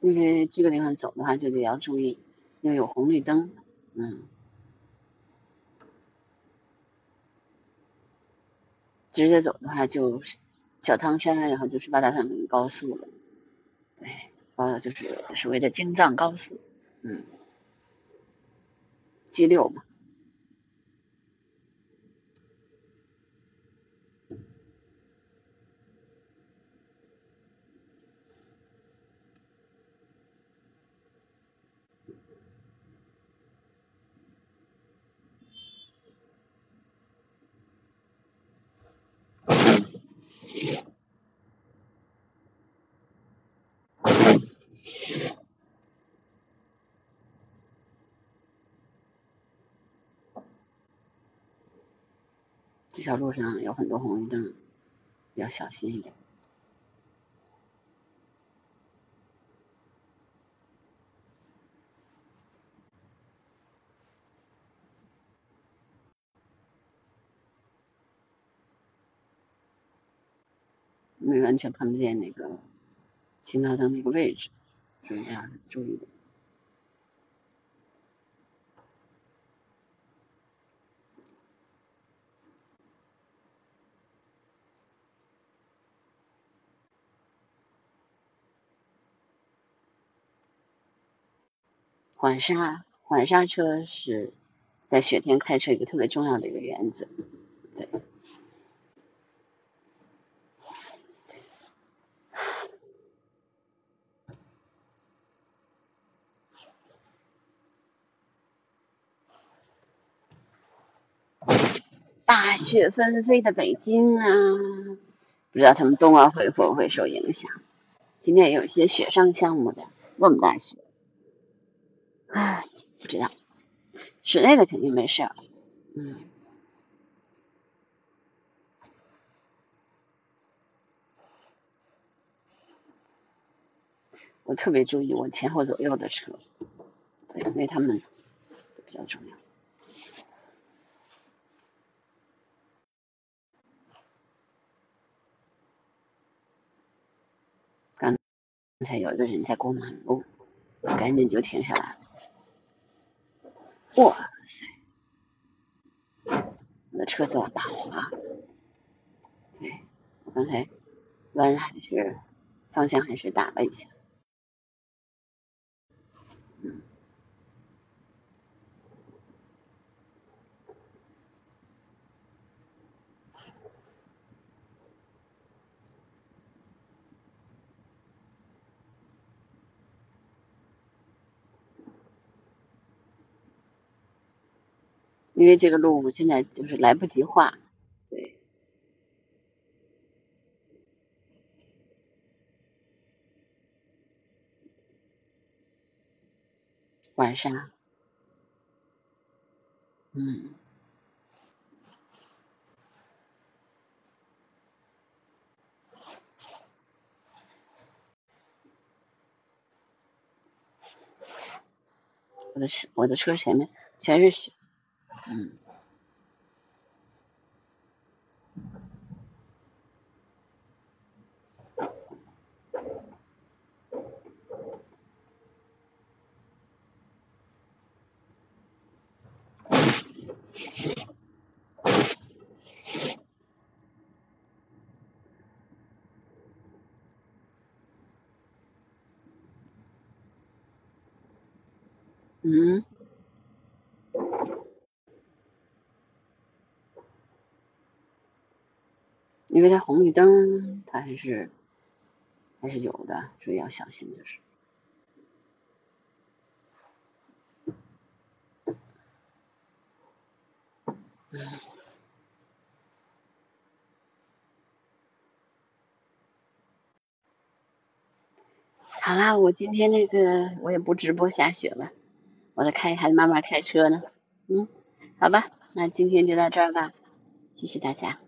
因为这个地方走的话，就得要注意，因为有红绿灯，嗯，直接走的话就小汤山，然后就是八达岭高速了，对，呃，就是所谓的京藏高速，嗯，G 六嘛。小路上有很多红绿灯，要小心一点。没完全看不见那个信号灯那个位置，所以要注意点。缓刹，缓刹车是在雪天开车一个特别重要的一个原则，对。大雪纷飞的北京啊，不知道他们冬奥会会不会受影响？今天有一些雪上项目的，那么大雪，唉，不知道。室内的肯定没事，嗯。我特别注意我前后左右的车，对，因为他们比较重要。刚才有一个人在过马路，赶紧就停下来了。哇塞，我的车子往大滑。哎，我刚才弯还是方向还是打了一下。嗯。因为这个路现在就是来不及画，对，晚上，嗯，我的车，我的车前面全是雪。嗯，嗯。因为它红绿灯，它还是还是有的，所以要小心就是。好啦，我今天那个我也不直播下雪了，我在开还得慢慢开车呢。嗯，好吧，那今天就到这儿吧，谢谢大家。